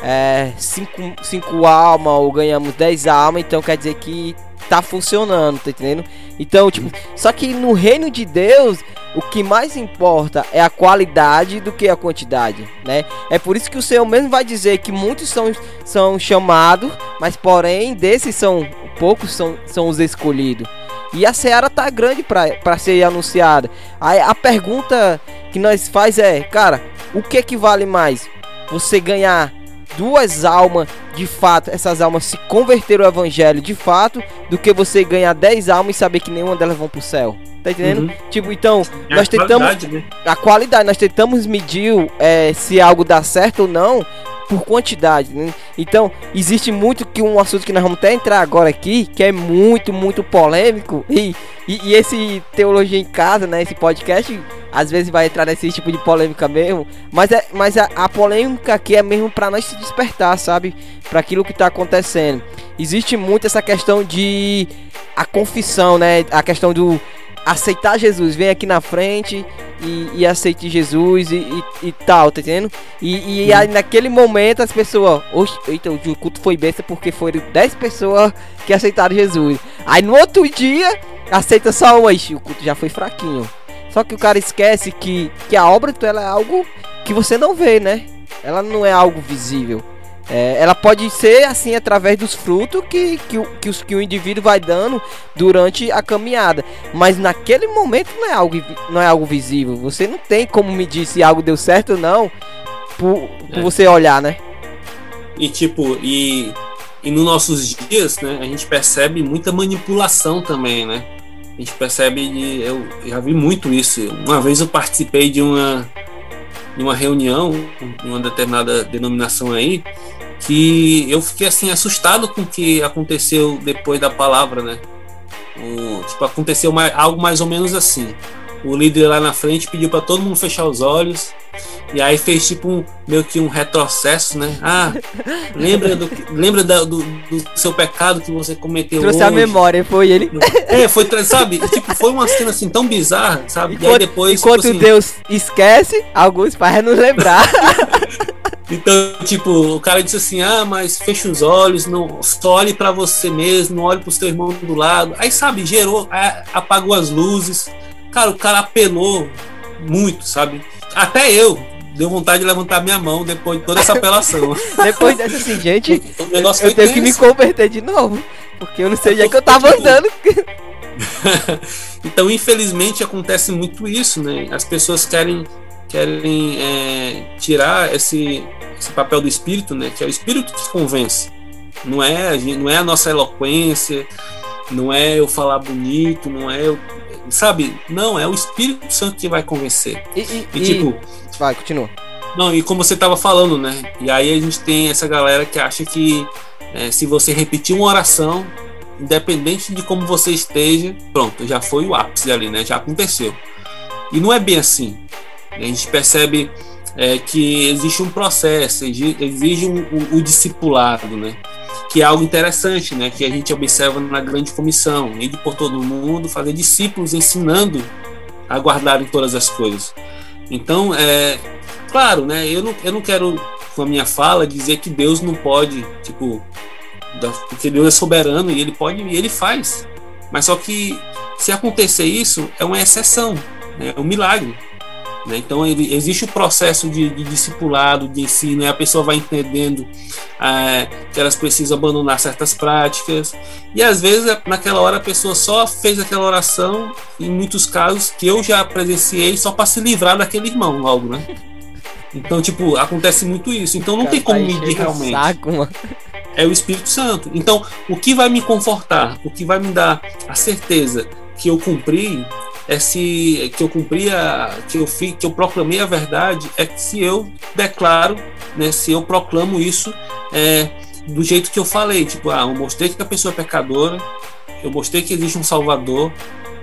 é, cinco, cinco almas ou ganhamos 10 almas, então quer dizer que tá funcionando, tá entendendo? Então, tipo, só que no reino de Deus, o que mais importa é a qualidade do que a quantidade, né? É por isso que o Senhor mesmo vai dizer que muitos são, são chamados, mas porém desses são poucos são, são os escolhidos. E a seara tá grande para ser anunciada. Aí a pergunta que nós faz é, cara, o que que vale mais? Você ganhar duas almas de fato, essas almas se converteram ao evangelho de fato, do que você ganhar 10 almas e saber que nenhuma delas vão pro céu. Tá entendendo? Uhum. Tipo, então, é nós tentamos. Qualidade, né? A qualidade, nós tentamos medir é, se algo dá certo ou não por quantidade. Né? Então, existe muito que um assunto que nós vamos até entrar agora aqui, que é muito, muito polêmico. E, e, e esse Teologia em Casa, né? Esse podcast às vezes vai entrar nesse tipo de polêmica mesmo, mas é, mas a, a polêmica aqui é mesmo para nós se despertar, sabe, para aquilo que tá acontecendo. Existe muito essa questão de a confissão, né? A questão do aceitar Jesus, vem aqui na frente e, e aceite Jesus e, e, e, tal, tá entendendo? E, e aí, naquele momento as pessoas, oxe, eita, o culto foi besta porque foram 10 pessoas que aceitaram Jesus. Aí no outro dia, aceita só uma, o culto já foi fraquinho. Só que o cara esquece que, que a obra ela é algo que você não vê, né? Ela não é algo visível. É, ela pode ser assim através dos frutos que, que, que, os, que o indivíduo vai dando durante a caminhada. Mas naquele momento não é algo, não é algo visível. Você não tem como medir se algo deu certo ou não por, por é. você olhar, né? E tipo, e, e nos nossos dias, né, a gente percebe muita manipulação também, né? a gente percebe, de, eu já vi muito isso. Uma vez eu participei de uma, de uma reunião, em uma determinada denominação aí, que eu fiquei assim assustado com o que aconteceu depois da palavra, né? O, tipo, aconteceu mais, algo mais ou menos assim o líder lá na frente pediu para todo mundo fechar os olhos. E aí fez tipo um, meio que um retrocesso, né? Ah, lembra do, lembra da, do, do, seu pecado que você cometeu Trouxe hoje. a memória, foi ele. É, foi, sabe? Tipo, foi uma cena assim tão bizarra, sabe? Enquanto, e aí depois. Tipo enquanto tipo, assim, Deus esquece, alguns fazem nos lembrar. Então, tipo, o cara disse assim: ah, mas fecha os olhos, não só olhe para você mesmo, não olhe pro seu irmão do lado. Aí, sabe, gerou, apagou as luzes. Cara, o cara apelou muito, sabe? até eu deu vontade de levantar minha mão depois de toda essa apelação. depois dessa assim, gente, eu tenho que me converter de novo. Porque eu não sei onde é que eu tava andando. então, infelizmente, acontece muito isso, né? As pessoas querem, querem é, tirar esse, esse papel do espírito, né? Que é o espírito que convence. Não é, não é a nossa eloquência, não é eu falar bonito, não é eu. Sabe? Não, é o Espírito Santo que vai convencer. E, e, e tipo. Vai, continua. Não, e como você estava falando, né? E aí a gente tem essa galera que acha que é, se você repetir uma oração, independente de como você esteja, pronto, já foi o ápice ali, né? Já aconteceu. E não é bem assim. A gente percebe é, que existe um processo, exige um, um, um, discipulado, né? Que é algo interessante, né? Que a gente observa na grande comissão, ir por todo mundo, fazer discípulos ensinando a guardarem todas as coisas. Então, é claro, né? Eu não, eu não quero com a minha fala dizer que Deus não pode, tipo, porque Deus é soberano e ele pode e ele faz. Mas só que se acontecer isso é uma exceção, né? é um milagre. Né? Então ele, existe o processo de, de, discipulado, de ensino, e a pessoa vai entendendo é, que elas precisam abandonar certas práticas. E às vezes naquela hora a pessoa só fez aquela oração, em muitos casos que eu já presenciei, só para se livrar daquele irmão logo, né? Então, tipo, acontece muito isso. Então não tem como medir realmente. Saco, mano é o Espírito Santo. Então, o que vai me confortar, o que vai me dar a certeza que eu cumpri é se que eu cumpri a, que eu fiz, que eu proclamei a verdade é que se eu declaro, né, se eu proclamo isso é, do jeito que eu falei, tipo, ah, eu mostrei que a pessoa é pecadora, eu mostrei que existe um Salvador,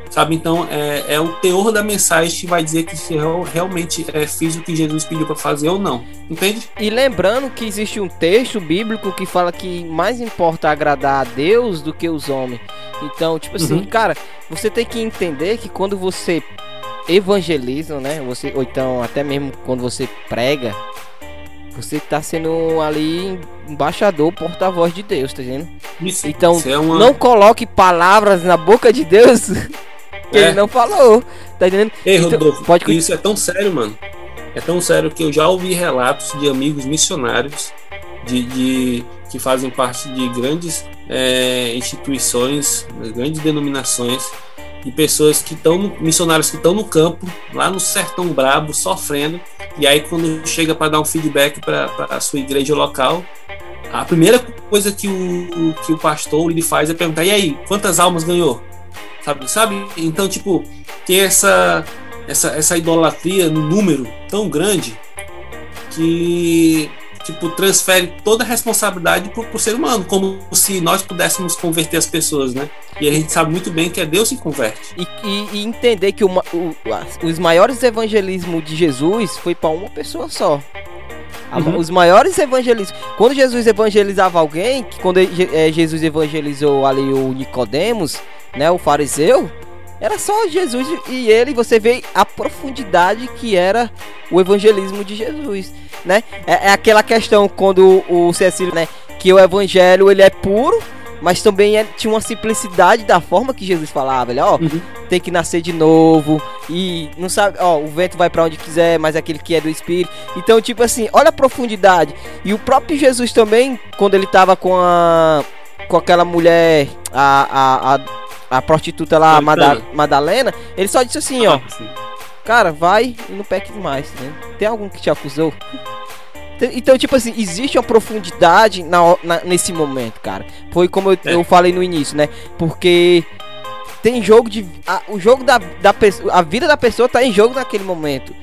sabe? Então é, é o teor da mensagem que vai dizer que se eu realmente é, fiz o que Jesus pediu para fazer ou não, entende? E lembrando que existe um texto bíblico que fala que mais importa agradar a Deus do que os homens. Então, tipo assim, uhum. cara, você tem que entender que quando você evangeliza, né? Você, ou então até mesmo quando você prega, você tá sendo ali embaixador, porta-voz de Deus, tá vendo? Isso, então, isso é uma... não coloque palavras na boca de Deus que é. ele não falou. Tá entendendo? Ei, então, Rodolfo, pode... isso é tão sério, mano. É tão sério que eu já ouvi relatos de amigos missionários de, de que fazem parte de grandes é, instituições, grandes denominações, de pessoas que estão, missionários que estão no campo, lá no sertão brabo, sofrendo, e aí quando chega para dar um feedback para a sua igreja local, a primeira coisa que o, que o pastor ele faz é perguntar: e aí, quantas almas ganhou? Sabe? sabe? Então, tipo, tem essa, essa, essa idolatria no número tão grande que tipo transfere toda a responsabilidade pro, pro ser humano, como se nós pudéssemos converter as pessoas, né? E a gente sabe muito bem que é Deus que converte. E, e, e entender que uma, o, os maiores evangelismos de Jesus foi para uma pessoa só. Uhum. Os maiores evangelistas. Quando Jesus evangelizava alguém, que quando é, Jesus evangelizou ali o Nicodemos, né, o fariseu, era só Jesus e ele, você vê a profundidade que era o evangelismo de Jesus, né? É, é aquela questão quando o Cecílio, né, que o evangelho ele é puro, mas também é, tinha uma simplicidade da forma que Jesus falava, ele, ó, uhum. tem que nascer de novo e não sabe, ó, o vento vai para onde quiser, mas aquele que é do espírito. Então, tipo assim, olha a profundidade. E o próprio Jesus também, quando ele tava com a com aquela mulher a, a, a a prostituta lá, Mada Madalena, ele só disse assim, ó. Cara, vai e não peque demais, né? Tem algum que te acusou? Então, tipo assim, existe uma profundidade na, na nesse momento, cara. Foi como eu, é. eu, falei no início, né? Porque tem jogo de. A, o jogo da, da pessoa. A vida da pessoa tá em jogo naquele momento.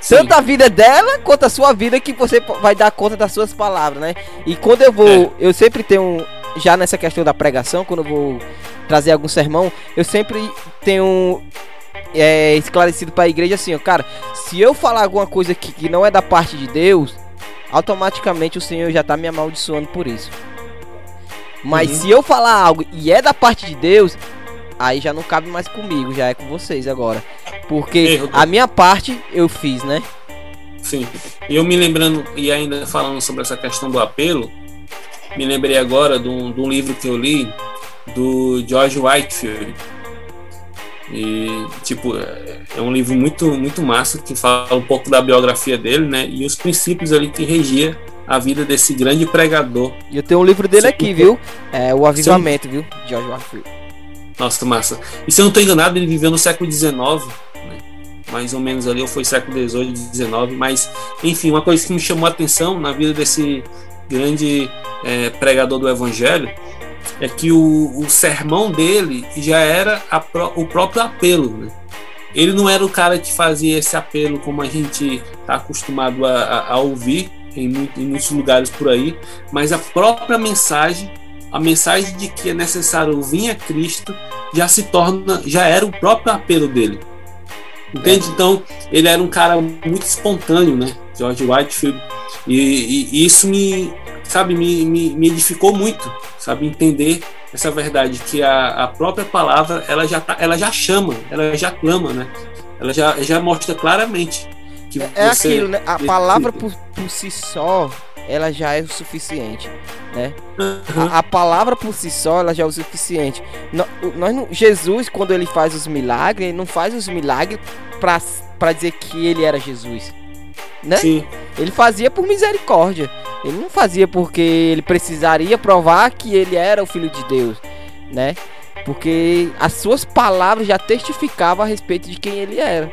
Sim. Tanto a vida dela quanto a sua vida que você vai dar conta das suas palavras, né? E quando eu vou. É. Eu sempre tenho. Já nessa questão da pregação, quando eu vou trazer algum sermão, eu sempre tenho é, esclarecido para a igreja assim, ó, cara, se eu falar alguma coisa que, que não é da parte de Deus, automaticamente o Senhor já tá me amaldiçoando por isso. Mas uhum. se eu falar algo e é da parte de Deus, aí já não cabe mais comigo, já é com vocês agora. Porque a minha parte eu fiz, né? Sim. E eu me lembrando, e ainda falando sobre essa questão do apelo, me lembrei agora de um, de um livro que eu li do George Whitefield, E, tipo, é, é um livro muito, muito massa que fala um pouco da biografia dele, né? E os princípios ali que regia a vida desse grande pregador. E eu tenho um livro dele aqui, viu? É O Avivamento, viu? George Warfield. Nossa, massa. E se eu não estou enganado, ele viveu no século XIX, né? mais ou menos ali, ou foi século XVIII, XIX. Mas, enfim, uma coisa que me chamou a atenção na vida desse grande é, pregador do Evangelho é que o, o sermão dele já era pro, o próprio apelo. Né? Ele não era o cara que fazia esse apelo como a gente está acostumado a, a, a ouvir em, muito, em muitos lugares por aí, mas a própria mensagem, a mensagem de que é necessário vir a Cristo, já se torna, já era o próprio apelo dele. Entende? É. Então, ele era um cara muito espontâneo, né? George Whitefield. E, e, e isso me, sabe, me, me, me, edificou muito, sabe? Entender essa verdade, que a, a própria palavra, ela já, tá, ela já chama, ela já clama, né? Ela já, já mostra claramente que é, você... aquilo, né? A palavra por, por si só, ela já é o suficiente, né? Uhum. A, a, palavra por si só, ela já é o suficiente. Nós, nós, Jesus, quando ele faz os milagres, ele não faz os milagres para dizer que ele era Jesus, né? Sim. Ele fazia por misericórdia. Ele não fazia porque ele precisaria provar que ele era o filho de Deus, né? Porque as suas palavras já testificavam a respeito de quem ele era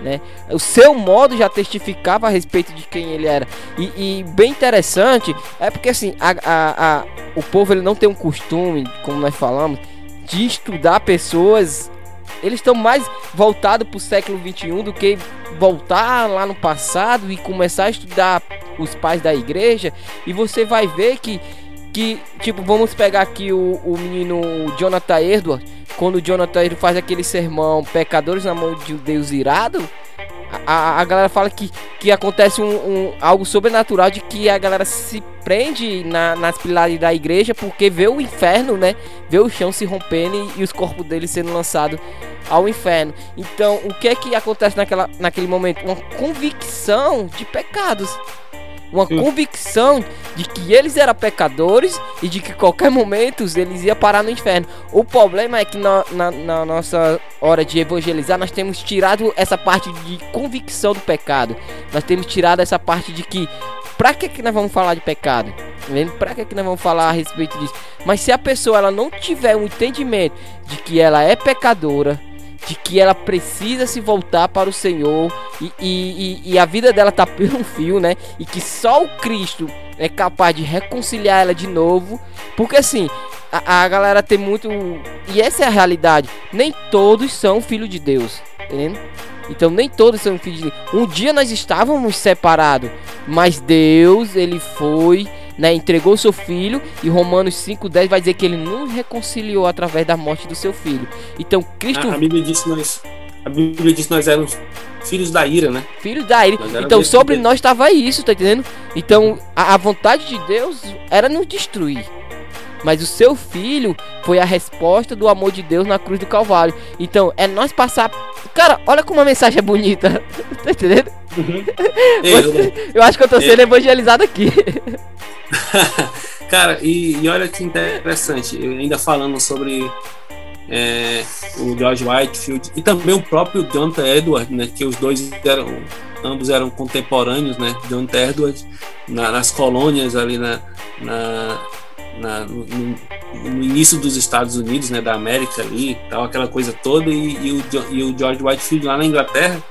né? O seu modo já testificava a respeito de quem ele era. E, e bem interessante é porque assim, a, a, a, o povo ele não tem um costume, como nós falamos, de estudar pessoas. Eles estão mais voltados para o século 21 do que voltar lá no passado e começar a estudar os pais da igreja. E você vai ver que que, tipo, vamos pegar aqui o, o menino Jonathan Edwards, quando o Jonathan Edwards faz aquele sermão, pecadores na mão de Deus irado, a, a galera fala que, que acontece um, um, algo sobrenatural de que a galera se prende na, nas pilares da igreja porque vê o inferno, né? Vê o chão se rompendo e, e os corpos deles sendo lançados ao inferno. Então, o que é que acontece naquela, naquele momento? Uma convicção de pecados uma convicção de que eles eram pecadores e de que qualquer momento eles iam parar no inferno. O problema é que na, na, na, nossa hora de evangelizar nós temos tirado essa parte de convicção do pecado. Nós temos tirado essa parte de que pra que, que nós vamos falar de pecado? Pra que, que nós vamos falar a respeito disso? Mas se a pessoa ela não tiver um entendimento de que ela é pecadora, de que ela precisa se voltar para o Senhor e, e, e, a vida dela tá um fio, né? E que só o Cristo é capaz de reconciliar ela de novo. Porque assim, a, a galera tem muito. E essa é a realidade. Nem todos são filhos de Deus. Entendendo? Então nem todos são filhos de Deus. Um dia nós estávamos separados. Mas Deus, ele foi né, entregou seu filho e Romanos 5:10 vai dizer que ele não reconciliou através da morte do seu filho. Então Cristo a, a Bíblia diz que nós a Bíblia diz que nós éramos filhos da ira, né? Filhos da ira. Então sobre nós estava isso, tá entendendo? Então a, a vontade de Deus era nos destruir. Mas o seu filho foi a resposta do amor de Deus na cruz do Calvário. Então, é nós passar. Cara, olha como a mensagem é bonita. tá entendendo? Uhum. eu acho que eu tô sendo evangelizado aqui. Cara, e, e, olha que interessante, ainda falando sobre é, o George Whitefield e também o próprio Jonathan Edwards, né, que os dois eram, ambos eram contemporâneos, né, Jonathan Edwards, na, nas colônias ali na, na, na no, no, início dos Estados Unidos, né, da América ali, tal, aquela coisa toda, e, e, o, e o George Whitefield lá na Inglaterra.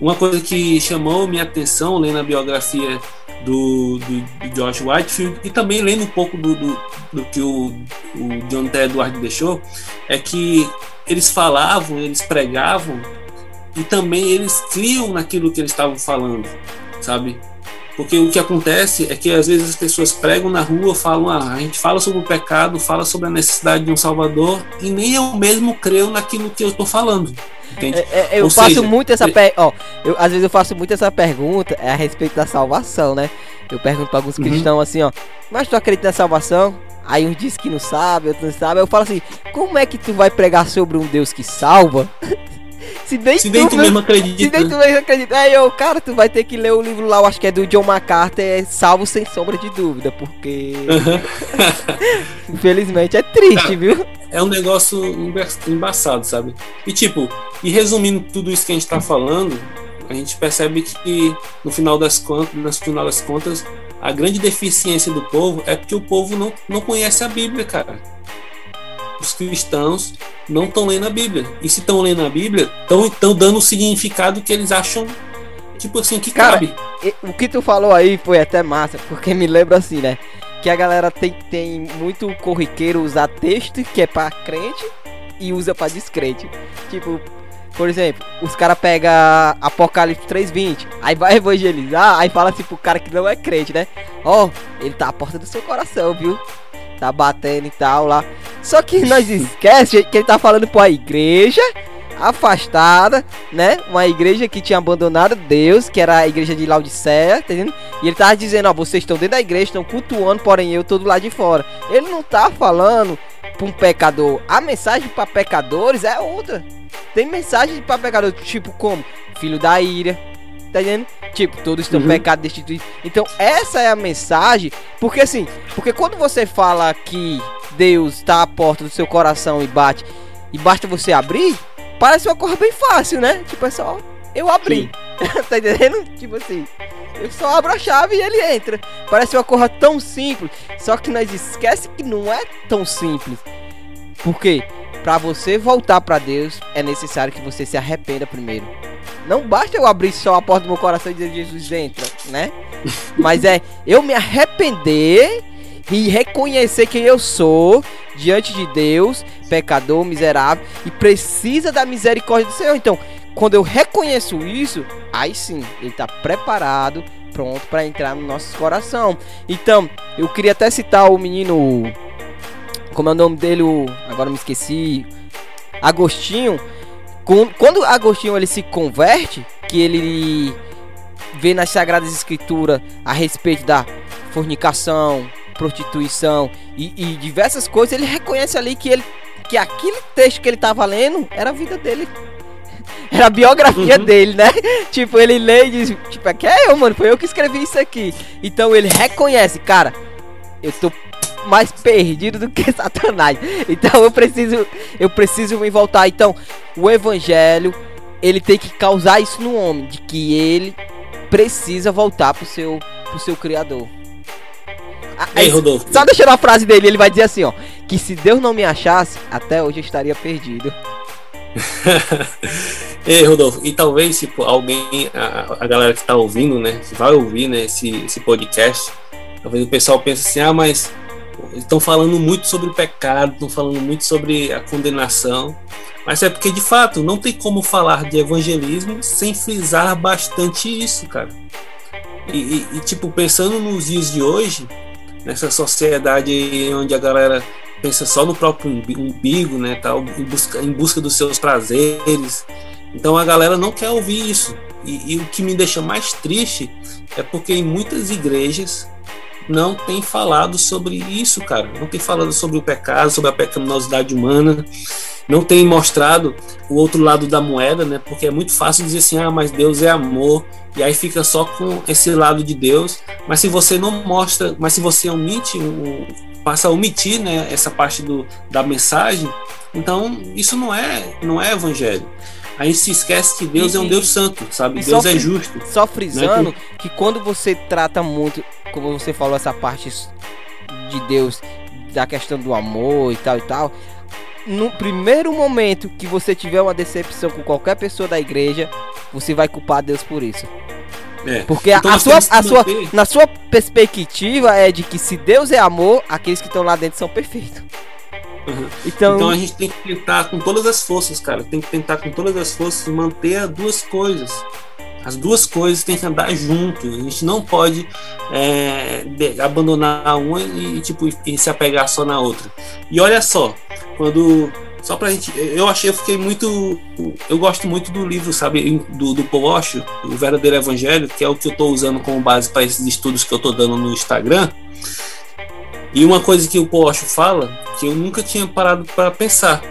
Uma coisa que chamou minha atenção lendo a biografia do, do, Josh Whitefield e também lendo um pouco do, do, do que o, o John T. Edward deixou, é que eles falavam, eles pregavam e também eles criam naquilo que eles estavam falando, sabe? Porque o que acontece é que às vezes as pessoas pregam na rua, falam, ah, a gente fala sobre o pecado, fala sobre a necessidade de um Salvador, e nem eu mesmo creio naquilo que eu estou falando. É, é, eu Ou faço seja, muito essa per... ó, eu, às vezes eu faço muito essa pergunta é a respeito da salvação, né? Eu pergunto para alguns uhum. cristãos assim, ó, mas tu acredita na salvação? Aí uns dizem que não sabe, outros não sabem. Eu falo assim, como é que tu vai pregar sobre um Deus que salva? Se nem, Se nem tu mesmo acredita. Se nem tu mesmo acredita. Aí eu, cara, tu vai ter que ler o livro lá, eu acho que é do John MacArthur, é Salvo Sem Sombra de Dúvida, porque. Infelizmente é triste, viu? É um negócio embaçado, sabe? E tipo, e resumindo tudo isso que a gente tá falando, a gente percebe que no final das contas, no final das contas, a grande deficiência do povo é porque o povo não, não conhece a Bíblia, cara. Os cristãos não estão lendo a Bíblia. E se estão lendo a Bíblia, estão dando o significado que eles acham, tipo assim, que Cara, cabe. O que tu falou aí foi até massa, porque me lembra assim, né? Que a galera tem, tem muito corriqueiro usar texto que é pra crente e usa pra descrente. Tipo, por exemplo, os caras pegam Apocalipse 3.20, aí vai evangelizar, aí fala assim pro cara que não é crente, né? Ó, oh, ele tá à porta do seu coração, viu? Tá batendo e tal lá. Só que nós esquece que ele tá falando pra igreja afastada, né? Uma igreja que tinha abandonado Deus, que era a igreja de Laodiceia, tá entendendo? E ele tava dizendo, ó, vocês estão dentro da igreja, estão cultuando, porém eu tô do lado de fora. Ele não tá falando pra um pecador. A mensagem para pecadores é outra. Tem mensagem para pecadores, tipo como filho da ira, tá entendendo? Tipo, todos estão uhum. pecado destituídos. Então, essa é a mensagem, porque assim, porque quando você fala que Deus está à porta do seu coração e bate, e basta você abrir, parece uma coisa bem fácil, né? Tipo, é só eu abri. tá entendendo? Tipo assim, eu só abro a chave e ele entra. Parece uma coisa tão simples, só que nós esquece que não é tão simples. Por quê? Para você voltar para Deus, é necessário que você se arrependa primeiro. Não basta eu abrir só a porta do meu coração e dizer Jesus entra, né? Mas é eu me arrepender e reconhecer quem eu sou diante de Deus, pecador, miserável e precisa da misericórdia do Senhor. Então, quando eu reconheço isso, aí sim, ele está preparado, pronto para entrar no nosso coração. Então, eu queria até citar o menino, como é o nome dele, agora me esqueci, Agostinho. Quando Agostinho ele se converte, que ele vê nas Sagradas Escrituras a respeito da fornicação, prostituição e, e, diversas coisas, ele reconhece ali que ele que aquele texto que ele estava lendo era a vida dele. Era a biografia uhum. dele, né? tipo, ele lê e diz, tipo, é que é eu, mano, foi eu que escrevi isso aqui. Então ele reconhece, cara, eu tô mais perdido do que Satanás. Então eu preciso, eu preciso me voltar. Então, o evangelho, ele tem que causar isso no homem, de que ele precisa voltar pro seu, pro seu criador. Ei, Rodolfo. Só deixando a frase dele, ele vai dizer assim, ó, que se Deus não me achasse, até hoje eu estaria perdido. Ei, Rodolfo, e talvez, tipo, alguém, a, a galera que tá ouvindo, né, que vai ouvir, né, esse, esse podcast, talvez o pessoal pense assim, ah, mas estão falando muito sobre o pecado, estão falando muito sobre a condenação, mas é porque, de fato, não tem como falar de evangelismo sem frisar bastante isso, cara. E, e, e tipo, pensando nos dias de hoje, nessa sociedade onde a galera pensa só no próprio umbigo, né, tal, em busca, em busca dos seus prazeres. Então a galera não quer ouvir isso. E, e, o que me deixa mais triste é porque em muitas igrejas não tem falado sobre isso, cara. Não tem falado sobre o pecado, sobre a pecaminosidade humana. Não tem mostrado o outro lado da moeda, né? Porque é muito fácil dizer assim, ah, mas Deus é amor. E aí fica só com esse lado de Deus. Mas se você não mostra, mas se você omite passa a omitir né, essa parte do, da mensagem, então isso não é, não é evangelho. A gente se esquece que Deus é um Deus santo, sabe? Deus é justo. Só frisando né? que quando você trata muito, como você falou, essa parte de Deus, da questão do amor e tal e tal, no primeiro momento que você tiver uma decepção com qualquer pessoa da igreja, você vai culpar Deus por isso. É. Porque então, a, sua, a sua, na sua perspectiva é de que se Deus é amor, aqueles que estão lá dentro são perfeitos. Uhum. Então, então a gente tem que tentar com todas as forças, cara. Tem que tentar com todas as forças manter as duas coisas. As duas coisas têm que andar junto. A gente não pode é, abandonar uma e, tipo, e se apegar só na outra. E olha só, quando só pra gente. Eu achei, eu fiquei muito. Eu gosto muito do livro, sabe, do, do o Verdadeiro Evangelho, que é o que eu tô usando como base para esses estudos que eu tô dando no Instagram. E uma coisa que o Paul fala, que eu nunca tinha parado para pensar.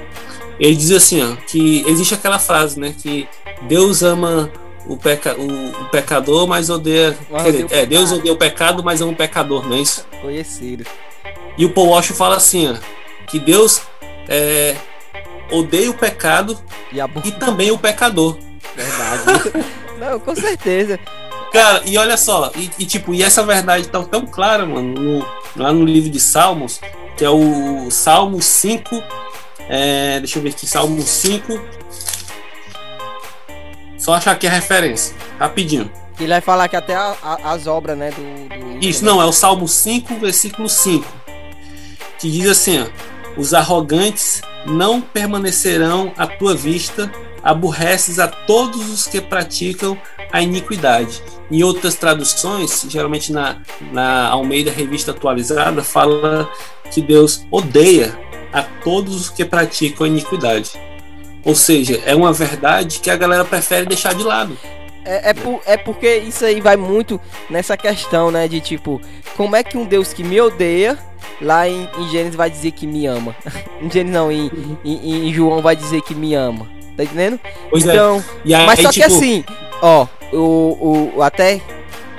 ele diz assim, ó, que existe aquela frase, né, que Deus ama o, peca, o, o pecador, mas odeia. Dizer, é, Deus odeia o pecado, mas ama o pecador, não é isso? Conhecido. E o Paul fala assim, ó, que Deus é, odeia o pecado e, e também o pecador. Verdade. não, com certeza. Cara, e olha só, e, e, tipo, e essa verdade tão, tão clara, mano, no, lá no livro de Salmos, que é o Salmo 5, é, deixa eu ver aqui, Salmo 5, só achar aqui a referência, rapidinho. Ele vai falar que até a, a, as obras, né, do, do Isso, não, é o Salmo 5, versículo 5. Que diz assim, ó, os arrogantes não permanecerão à tua vista, aborreces a todos os que praticam a iniquidade. Em outras traduções, geralmente na, na Almeida Revista Atualizada, fala que Deus odeia a todos os que praticam a iniquidade. Ou seja, é uma verdade que a galera prefere deixar de lado. É, é, por, é porque isso aí vai muito nessa questão, né? De tipo, como é que um Deus que me odeia, lá em, em Gênesis vai dizer que me ama? em Gênesis não, em, em, em, João vai dizer que me ama. Tá entendendo? Pois é. então, é. aí, mas só tipo... que assim, ó, o, o, até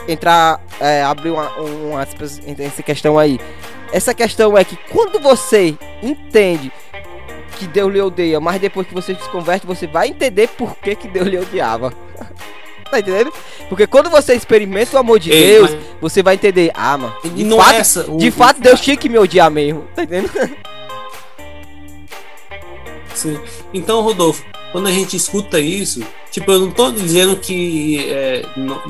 entrar, é, abrir uma, uma, essa questão aí. Essa questão é que quando você entende que Deus lhe odeia, mas depois que você se converte, você vai entender por que, que Deus lhe odiava. tá entendendo? Porque quando você experimenta o amor de Ei, Deus, mas... você vai entender, ah, mano, de não fato, é essa, o... de fato Deus tinha que me odiar mesmo, tá entendendo? Sim. Então, Rodolfo, quando a gente escuta isso, tipo, eu não tô dizendo que é, não,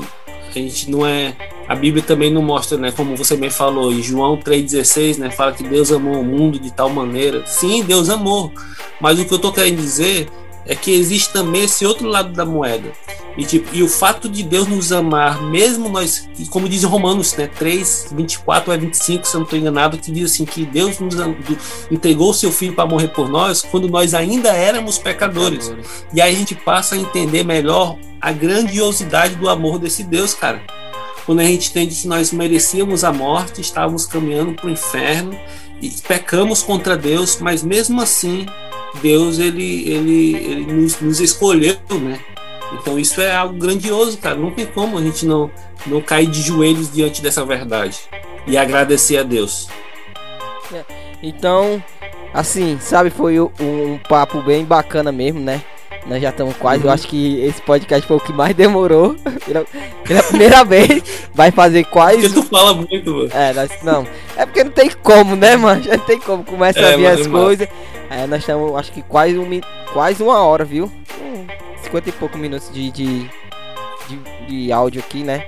a gente não é a Bíblia também não mostra, né, como você bem falou, em João 3,16, né, fala que Deus amou o mundo de tal maneira. Sim, Deus amou. Mas o que eu estou querendo dizer é que existe também esse outro lado da moeda. E, tipo, e o fato de Deus nos amar, mesmo nós, como diz Romanos né, 3, 24 a 25, se eu não estou enganado, que diz assim: que Deus nos entregou o seu filho para morrer por nós quando nós ainda éramos pecadores. pecadores. E aí a gente passa a entender melhor a grandiosidade do amor desse Deus, cara quando a gente entende que nós merecíamos a morte, estávamos caminhando para o inferno e pecamos contra Deus, mas mesmo assim Deus ele, ele, ele nos, nos escolheu, né? Então isso é algo grandioso, cara. Não tem como a gente não, não cair de joelhos diante dessa verdade e agradecer a Deus. É, então, assim, sabe, foi um papo bem bacana mesmo, né? Nós já estamos quase, uhum. eu acho que esse podcast foi o que mais demorou. Pela, pela primeira vez. Vai fazer quase. Porque tu fala muito, mano. É, nós, não. É porque não tem como, né, mano? Já não tem como. Começa é, a vir as é coisas. É, nós estamos, acho que quase, um, quase uma hora, viu? Hum, 50 e poucos minutos de, de, de, de áudio aqui, né?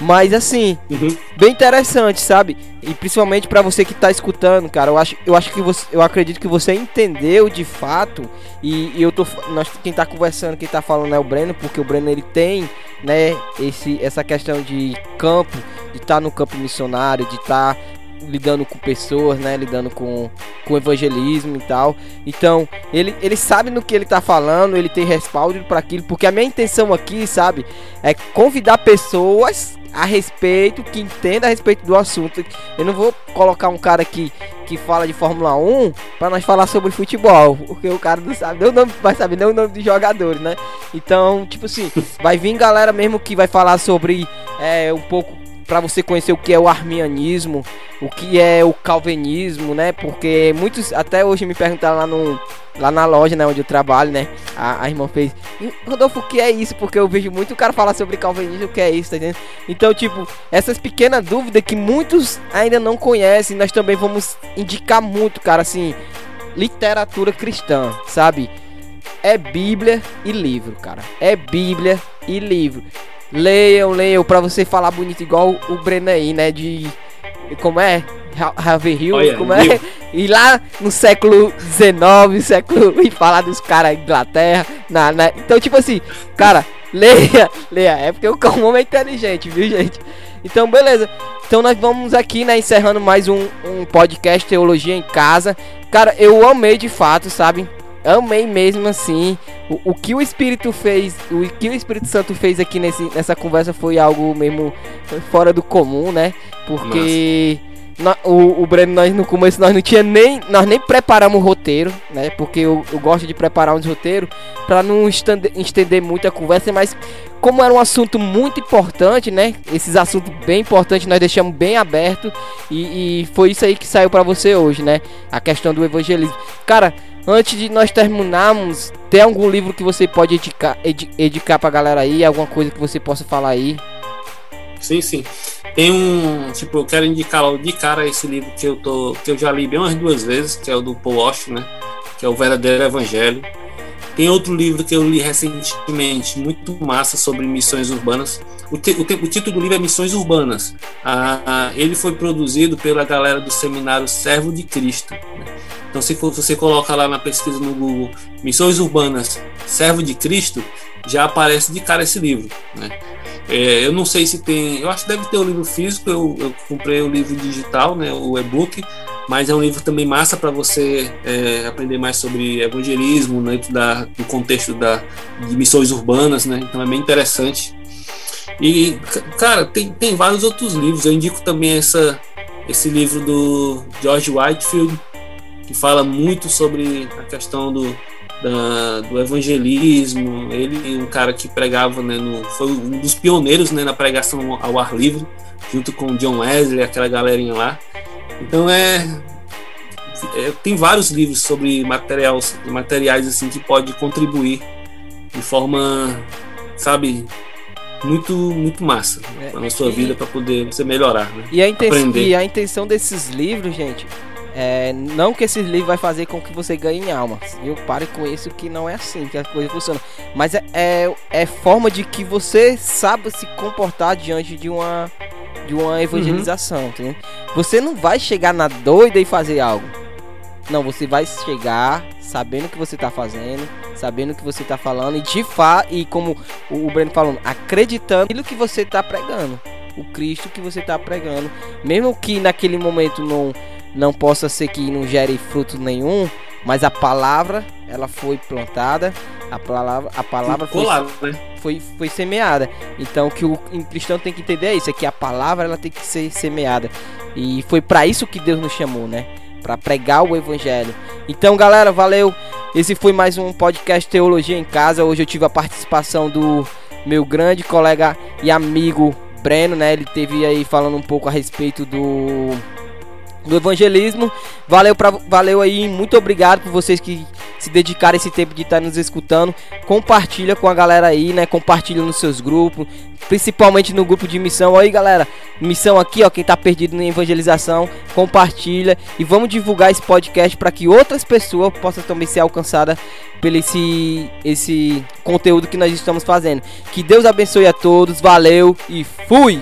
Mas assim, uhum. bem interessante, sabe? E principalmente para você que tá escutando, cara, eu acho, eu acho que você, eu acredito que você entendeu de fato. E, e, eu tô, nós quem tá conversando, quem tá falando é o Breno, porque o Breno ele tem, né, esse essa questão de campo, de estar tá no campo missionário, de estar tá lidando com pessoas, né, lidando com, com evangelismo e tal. Então, ele, ele sabe no que ele tá falando, ele tem respaldo para aquilo, porque a minha intenção aqui, sabe, é convidar pessoas a respeito, que entenda a respeito do assunto. Eu não vou colocar um cara aqui que fala de Fórmula 1 para nós falar sobre futebol, porque o cara não sabe nem o nome, vai saber nem o nome dos jogadores, né? Então, tipo assim, vai vir galera mesmo que vai falar sobre é, um pouco para você conhecer o que é o arminianismo, o que é o calvinismo, né? Porque muitos até hoje me perguntaram lá no lá na loja, né, onde eu trabalho, né? A, a irmã fez, Rodolfo, o que é isso? Porque eu vejo muito o cara falar sobre calvinismo, o que é isso, tá entendendo? Então, tipo, essas pequenas dúvidas que muitos ainda não conhecem, nós também vamos indicar muito, cara, assim, literatura cristã, sabe? É Bíblia e livro, cara. É Bíblia e livro. Leiam, leiam, pra você falar bonito igual o Breno aí, né? De. Como é? Haverhill, oh, como é? E lá no século XIX, século. E falar dos caras Inglaterra. Na, na, então, tipo assim, cara, leia, leia. É porque o Calmon é inteligente, viu, gente? Então, beleza. Então, nós vamos aqui, né, encerrando mais um, um podcast Teologia em Casa. Cara, eu amei de fato, sabe? amei mesmo assim. O, o, que o Espírito fez, o que o Espírito Santo fez aqui nesse, nessa conversa foi algo mesmo fora do comum, né? Porque, o, o Breno, nós no começo nós não tinha nem. Nós nem preparamos o roteiro, né? Porque eu, eu gosto de preparar uns roteiros para não estender, estender muito a conversa, mas como era um assunto muito importante, né? Esses assuntos bem importantes nós deixamos bem aberto e, e foi isso aí que saiu para você hoje, né? A questão do evangelismo. Cara, antes de nós terminarmos, tem algum livro que você pode edicar, ed, edicar pra galera aí? Alguma coisa que você possa falar aí? Sim, sim. Tem um, tipo, eu quero indicar logo de cara esse livro que eu tô, que eu já li bem umas duas vezes, que é o do Paul Walsh, né? Que é o Verdadeiro Evangelho. Tem outro livro que eu li recentemente, muito massa, sobre missões urbanas. O, te, o, o título do livro é Missões Urbanas. Ah, ele foi produzido pela galera do seminário Servo de Cristo. Né? Então, se você coloca lá na pesquisa no Google Missões Urbanas Servo de Cristo, já aparece de cara esse livro. Né? É, eu não sei se tem. Eu acho que deve ter o livro físico. Eu, eu comprei o livro digital, né, o e-book, mas é um livro também massa para você é, aprender mais sobre evangelismo dentro da, do contexto da, de missões urbanas, né? Então é bem interessante. E, cara, tem, tem vários outros livros. Eu indico também essa, esse livro do George Whitefield, que fala muito sobre a questão do, da, do evangelismo. Ele, um cara que pregava, né, no, foi um dos pioneiros né, na pregação ao ar livre, junto com John Wesley, aquela galerinha lá. Então é, é tem vários livros sobre materiais, materiais assim que pode contribuir de forma, sabe, muito muito massa é, na sua e, vida para poder você melhorar, né? E a, intenção, e a intenção desses livros, gente, é, não que esse livro vai fazer com que você ganhe alma. Eu pare com isso que não é assim que a coisa funciona. Mas é, é, é forma de que você saiba se comportar diante de uma de uma evangelização, uhum. Você não vai chegar na doida e fazer algo. Não, você vai chegar sabendo o que você está fazendo, sabendo o que você está falando e de fato, e como o Breno falou, acreditando no que você está pregando, o Cristo que você está pregando, mesmo que naquele momento não não possa ser que não gere fruto nenhum, mas a palavra ela foi plantada, a palavra, a palavra foi, lá, né? foi, foi semeada. Então o que o cristão tem que entender é isso, é que a palavra ela tem que ser semeada. E foi para isso que Deus nos chamou, né? Para pregar o evangelho. Então, galera, valeu. Esse foi mais um podcast Teologia em Casa. Hoje eu tive a participação do meu grande colega e amigo Breno, né? Ele teve aí falando um pouco a respeito do do evangelismo. Valeu, pra, valeu aí, muito obrigado por vocês que se dedicaram esse tempo de estar nos escutando. Compartilha com a galera aí, né? Compartilha nos seus grupos, principalmente no grupo de missão. Aí, galera, missão aqui, ó, quem tá perdido na evangelização, compartilha e vamos divulgar esse podcast para que outras pessoas possam também ser alcançadas pelo esse esse conteúdo que nós estamos fazendo. Que Deus abençoe a todos. Valeu e fui.